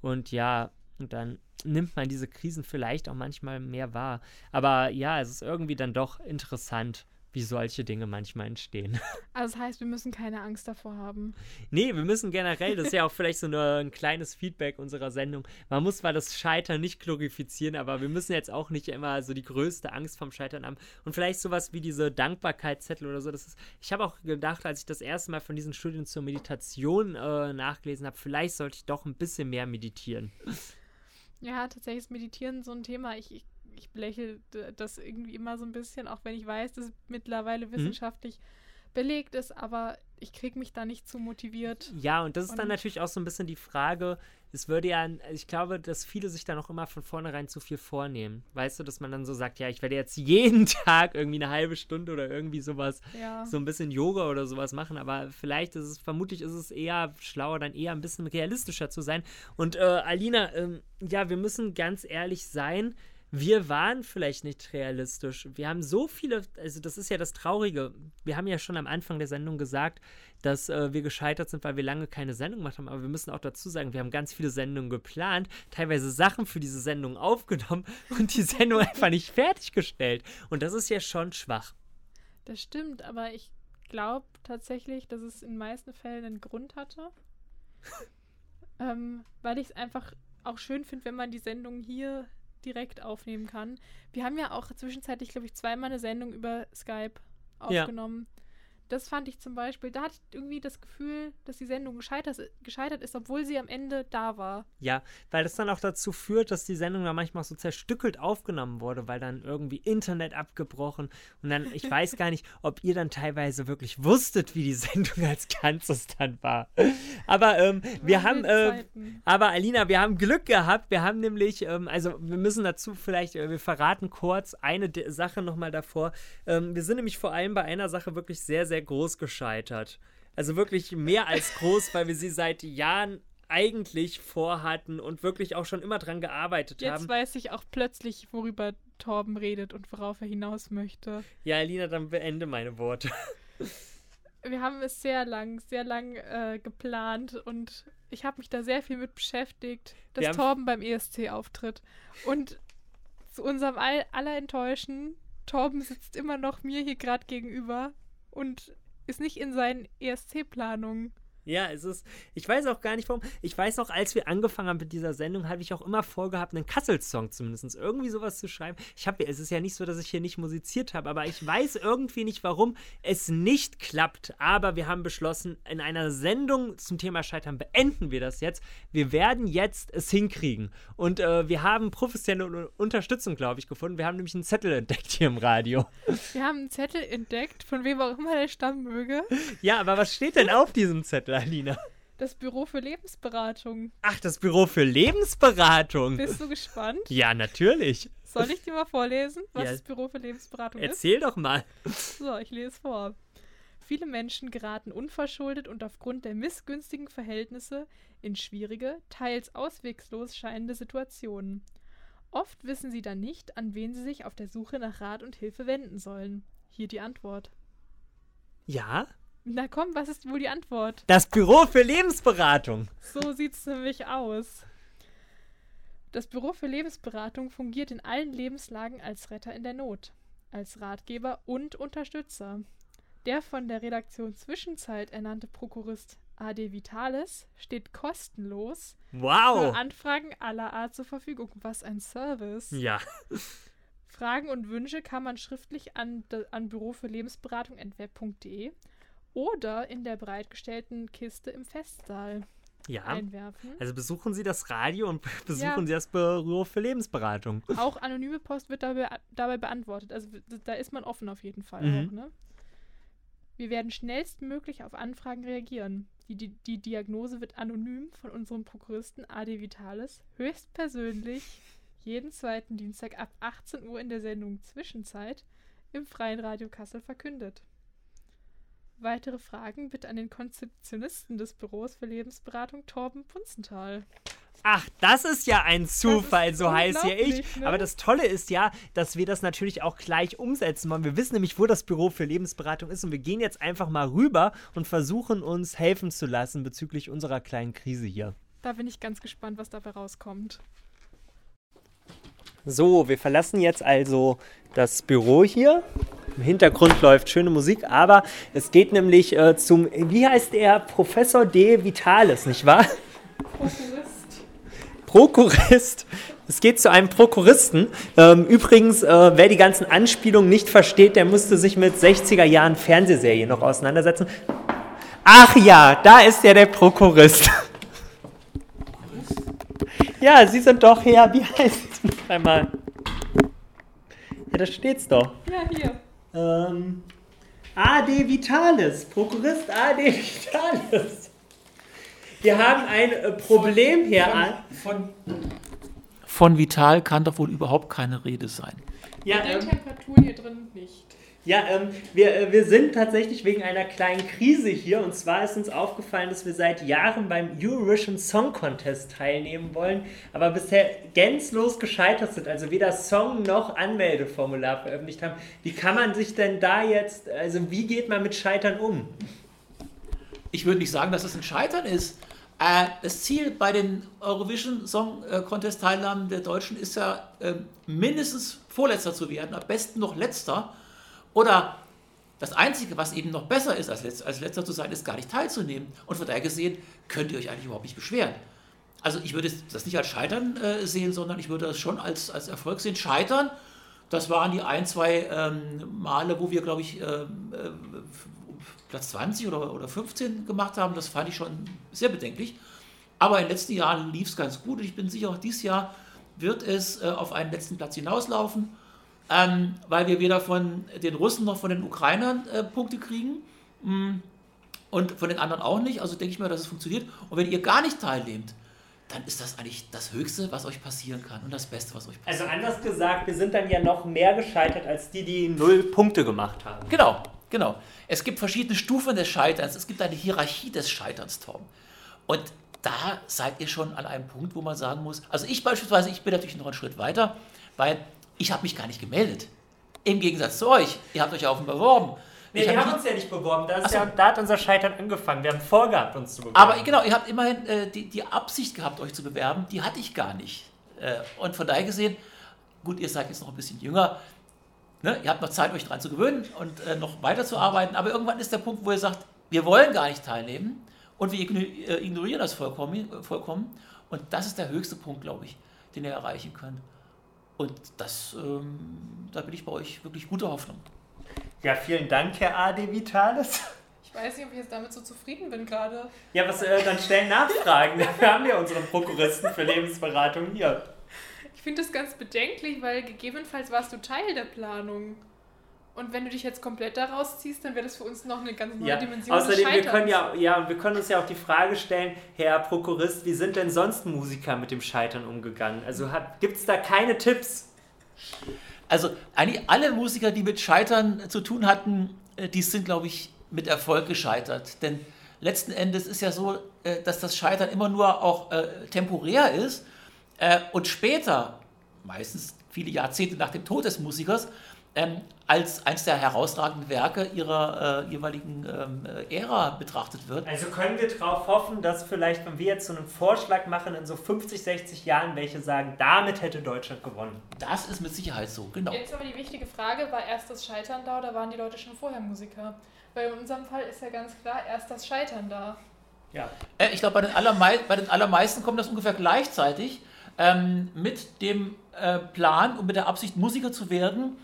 Und ja, Und dann nimmt man diese Krisen vielleicht auch manchmal mehr wahr. Aber ja, es ist irgendwie dann doch interessant, wie solche Dinge manchmal entstehen. Also das heißt, wir müssen keine Angst davor haben. Nee, wir müssen generell, das ist ja auch vielleicht so eine, ein kleines Feedback unserer Sendung. Man muss zwar das Scheitern nicht glorifizieren, aber wir müssen jetzt auch nicht immer so die größte Angst vom Scheitern haben. Und vielleicht sowas wie diese Dankbarkeitszettel oder so. Das ist, ich habe auch gedacht, als ich das erste Mal von diesen Studien zur Meditation äh, nachgelesen habe, vielleicht sollte ich doch ein bisschen mehr meditieren. Ja, tatsächlich ist Meditieren so ein Thema. Ich, ich ich belächle das irgendwie immer so ein bisschen, auch wenn ich weiß, dass es mittlerweile mhm. wissenschaftlich mhm. belegt ist, aber ich kriege mich da nicht zu motiviert. Ja, und das ist und dann natürlich auch so ein bisschen die Frage, es würde ja, ich glaube, dass viele sich da noch immer von vornherein zu viel vornehmen. Weißt du, dass man dann so sagt, ja, ich werde jetzt jeden Tag irgendwie eine halbe Stunde oder irgendwie sowas, ja. so ein bisschen Yoga oder sowas machen, aber vielleicht ist es, vermutlich ist es eher schlauer, dann eher ein bisschen realistischer zu sein. Und äh, Alina, ähm, ja, wir müssen ganz ehrlich sein, wir waren vielleicht nicht realistisch. Wir haben so viele, also das ist ja das Traurige. Wir haben ja schon am Anfang der Sendung gesagt, dass äh, wir gescheitert sind, weil wir lange keine Sendung gemacht haben. Aber wir müssen auch dazu sagen, wir haben ganz viele Sendungen geplant, teilweise Sachen für diese Sendung aufgenommen und die Sendung einfach nicht fertiggestellt. Und das ist ja schon schwach. Das stimmt, aber ich glaube tatsächlich, dass es in den meisten Fällen einen Grund hatte. ähm, weil ich es einfach auch schön finde, wenn man die Sendung hier direkt aufnehmen kann. Wir haben ja auch zwischenzeitlich, glaube ich, zweimal eine Sendung über Skype aufgenommen. Ja. Das fand ich zum Beispiel, da hatte ich irgendwie das Gefühl, dass die Sendung gescheitert, gescheitert ist, obwohl sie am Ende da war. Ja, weil das dann auch dazu führt, dass die Sendung dann manchmal so zerstückelt aufgenommen wurde, weil dann irgendwie Internet abgebrochen und dann, ich weiß gar nicht, ob ihr dann teilweise wirklich wusstet, wie die Sendung als Ganzes dann war. Aber ähm, wir haben, äh, aber Alina, wir haben Glück gehabt. Wir haben nämlich, ähm, also wir müssen dazu vielleicht, äh, wir verraten kurz eine De Sache nochmal davor. Ähm, wir sind nämlich vor allem bei einer Sache wirklich sehr, sehr sehr groß gescheitert. Also wirklich mehr als groß, weil wir sie seit Jahren eigentlich vorhatten und wirklich auch schon immer dran gearbeitet Jetzt haben. Jetzt weiß ich auch plötzlich, worüber Torben redet und worauf er hinaus möchte. Ja, Alina, dann beende meine Worte. Wir haben es sehr lang, sehr lang äh, geplant und ich habe mich da sehr viel mit beschäftigt, dass Torben beim ESC auftritt. Und zu unserem aller Enttäuschen, Torben sitzt immer noch mir hier gerade gegenüber und ist nicht in seinen ESC-Planungen. Ja, es ist, ich weiß auch gar nicht warum. Ich weiß noch, als wir angefangen haben mit dieser Sendung, habe ich auch immer vorgehabt, einen Kassel-Song zumindest, irgendwie sowas zu schreiben. Ich habe, es ist ja nicht so, dass ich hier nicht musiziert habe, aber ich weiß irgendwie nicht, warum es nicht klappt. Aber wir haben beschlossen, in einer Sendung zum Thema Scheitern beenden wir das jetzt. Wir werden jetzt es hinkriegen. Und äh, wir haben professionelle Unterstützung, glaube ich, gefunden. Wir haben nämlich einen Zettel entdeckt hier im Radio. Wir haben einen Zettel entdeckt, von wem auch immer der stammen möge. Ja, aber was steht denn auf diesem Zettel? Alina? Das Büro für Lebensberatung. Ach, das Büro für Lebensberatung. Bist du gespannt? Ja, natürlich. Soll ich dir mal vorlesen, was ja. das Büro für Lebensberatung Erzähl ist? Erzähl doch mal. So, ich lese vor. Viele Menschen geraten unverschuldet und aufgrund der missgünstigen Verhältnisse in schwierige, teils auswegslos scheinende Situationen. Oft wissen sie dann nicht, an wen sie sich auf der Suche nach Rat und Hilfe wenden sollen. Hier die Antwort. Ja? Na komm, was ist wohl die Antwort? Das Büro für Lebensberatung. So sieht es nämlich aus. Das Büro für Lebensberatung fungiert in allen Lebenslagen als Retter in der Not, als Ratgeber und Unterstützer. Der von der Redaktion Zwischenzeit ernannte Prokurist AD Vitalis steht kostenlos wow. für Anfragen aller Art zur Verfügung. Was ein Service. Ja. Fragen und Wünsche kann man schriftlich an, an Büro für Lebensberatung.web.de oder in der bereitgestellten Kiste im Festsaal ja. einwerfen. Also besuchen Sie das Radio und besuchen ja. Sie das Büro für Lebensberatung. Auch anonyme Post wird dabei, dabei beantwortet. Also da ist man offen auf jeden Fall mhm. auch, ne? Wir werden schnellstmöglich auf Anfragen reagieren. Die, die, die, Diagnose wird anonym von unserem Prokuristen AD Vitalis höchstpersönlich jeden zweiten Dienstag ab 18 Uhr in der Sendung Zwischenzeit im Freien Radio Kassel verkündet. Weitere Fragen bitte an den Konzeptionisten des Büros für Lebensberatung Torben Punzenthal. Ach, das ist ja ein Zufall, so heißt ja ich. Ne? Aber das Tolle ist ja, dass wir das natürlich auch gleich umsetzen wollen. Wir wissen nämlich, wo das Büro für Lebensberatung ist und wir gehen jetzt einfach mal rüber und versuchen uns helfen zu lassen bezüglich unserer kleinen Krise hier. Da bin ich ganz gespannt, was dabei rauskommt. So, wir verlassen jetzt also das Büro hier. Im Hintergrund läuft schöne Musik, aber es geht nämlich äh, zum, wie heißt er, Professor D. Vitalis, nicht wahr? Prokurist. Prokurist. Es geht zu einem Prokuristen. Ähm, übrigens, äh, wer die ganzen Anspielungen nicht versteht, der musste sich mit 60er Jahren Fernsehserien noch auseinandersetzen. Ach ja, da ist ja der Prokurist. Ja, Sie sind doch her. Wie heißt es einmal? Ja, da steht's doch. Ja, hier. Ähm, AD Vitalis. Prokurist AD Vitalis. Wir haben ein äh, Problem hier an. Von, von Vital kann doch wohl überhaupt keine Rede sein. Ja, Bei den ähm, Temperaturen hier drin nicht. Ja, ähm, wir, äh, wir sind tatsächlich wegen einer kleinen Krise hier. Und zwar ist uns aufgefallen, dass wir seit Jahren beim Eurovision Song Contest teilnehmen wollen, aber bisher gänzlos gescheitert sind. Also weder Song noch Anmeldeformular veröffentlicht haben. Wie kann man sich denn da jetzt, also wie geht man mit Scheitern um? Ich würde nicht sagen, dass es ein Scheitern ist. Äh, das Ziel bei den Eurovision Song äh, Contest Teilnahmen der Deutschen ist ja mindestens Vorletzter zu werden, am besten noch Letzter. Oder das Einzige, was eben noch besser ist, als, Letz als letzter zu sein, ist gar nicht teilzunehmen. Und von daher gesehen, könnt ihr euch eigentlich überhaupt nicht beschweren. Also ich würde das nicht als Scheitern äh, sehen, sondern ich würde das schon als, als Erfolg sehen. Scheitern, das waren die ein, zwei ähm, Male, wo wir, glaube ich, ähm, äh, Platz 20 oder, oder 15 gemacht haben. Das fand ich schon sehr bedenklich. Aber in den letzten Jahren lief es ganz gut und ich bin sicher, auch dieses Jahr wird es äh, auf einen letzten Platz hinauslaufen ähm, weil wir weder von den Russen noch von den Ukrainern äh, Punkte kriegen mm, und von den anderen auch nicht. Also denke ich mal, dass es funktioniert. Und wenn ihr gar nicht teilnehmt, dann ist das eigentlich das Höchste, was euch passieren kann und das Beste, was euch passiert. Also anders gesagt, wir sind dann ja noch mehr gescheitert als die, die null Punkte gemacht haben. Genau, genau. Es gibt verschiedene Stufen des Scheiterns. Es gibt eine Hierarchie des Scheiterns, Tom. Und da seid ihr schon an einem Punkt, wo man sagen muss, also ich beispielsweise, ich bin natürlich noch einen Schritt weiter, weil ich habe mich gar nicht gemeldet. Im Gegensatz zu euch. Ihr habt euch ja auf beworben. Nee, wir haben uns ja nicht beworben. Da, so. ja, da, hat unser Scheitern angefangen. Wir haben vorgehabt, uns zu bewerben. Aber genau, ihr habt immerhin äh, die, die Absicht gehabt, euch zu bewerben. Die hatte ich gar nicht. Äh, und von daher gesehen, gut, ihr seid jetzt noch ein bisschen jünger. Ne? Ihr habt noch Zeit, euch daran zu gewöhnen und äh, noch weiterzuarbeiten. Aber irgendwann ist der Punkt, wo ihr sagt, wir wollen gar nicht teilnehmen und wir äh, ignorieren das vollkommen. vollkommen. Und das ist der höchste Punkt, glaube ich, den ihr erreichen könnt. Und das, ähm, da bin ich bei euch wirklich gute Hoffnung. Ja, vielen Dank, Herr A.D. Vitalis. Ich weiß nicht, ob ich jetzt damit so zufrieden bin gerade. Ja, was, äh, dann stellen Nachfragen. Wir haben ja unseren Prokuristen für Lebensberatung hier. Ich finde das ganz bedenklich, weil gegebenenfalls warst du Teil der Planung. Und wenn du dich jetzt komplett daraus ziehst, dann wäre das für uns noch eine ganz neue ja. Dimension. Außerdem, wir können ja, ja, wir können uns ja auch die Frage stellen, Herr Prokurist, wie sind denn sonst Musiker mit dem Scheitern umgegangen? Also gibt es da keine Tipps? Also eigentlich alle Musiker, die mit Scheitern zu tun hatten, äh, die sind, glaube ich, mit Erfolg gescheitert. Denn letzten Endes ist ja so, äh, dass das Scheitern immer nur auch äh, temporär ist und später, meistens viele Jahrzehnte nach dem Tod des Musikers, ähm, als eines der herausragenden Werke ihrer äh, jeweiligen ähm, Ära betrachtet wird. Also können wir darauf hoffen, dass vielleicht, wenn wir jetzt so einen Vorschlag machen, in so 50, 60 Jahren welche sagen, damit hätte Deutschland gewonnen. Das ist mit Sicherheit so, genau. Jetzt aber die wichtige Frage, war erst das Scheitern da oder waren die Leute schon vorher Musiker? Weil in unserem Fall ist ja ganz klar erst das Scheitern da. Ja. Äh, ich glaube, bei, den allermei bei den allermeisten kommt das ungefähr gleichzeitig ähm, mit dem äh, Plan und mit der Absicht, Musiker zu werden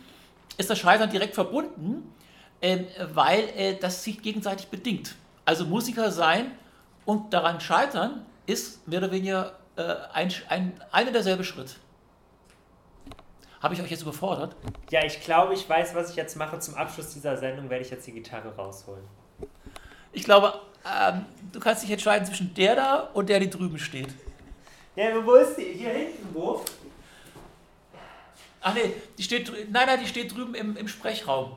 ist das Scheitern direkt verbunden, äh, weil äh, das sich gegenseitig bedingt. Also Musiker sein und daran scheitern ist mehr oder weniger äh, ein, ein, ein derselbe Schritt. Habe ich euch jetzt überfordert? Ja, ich glaube, ich weiß, was ich jetzt mache. Zum Abschluss dieser Sendung werde ich jetzt die Gitarre rausholen. Ich glaube, ähm, du kannst dich entscheiden zwischen der da und der, die drüben steht. Ja, wo ist die? Hier hinten, wo? Ach nee, die steht, nein, nein, die steht drüben im, im Sprechraum.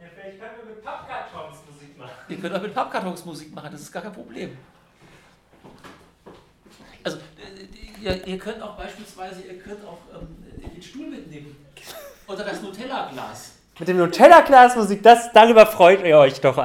Ja, vielleicht können wir mit Pappkartons Musik machen. Ihr könnt auch mit Pappkartons Musik machen, das ist gar kein Problem. Also, äh, ihr, ihr könnt auch beispielsweise, ihr könnt auch ähm, den Stuhl mitnehmen. Oder das Nutella-Glas. Mit dem Nutella-Glas Musik, das, darüber freut ihr euch doch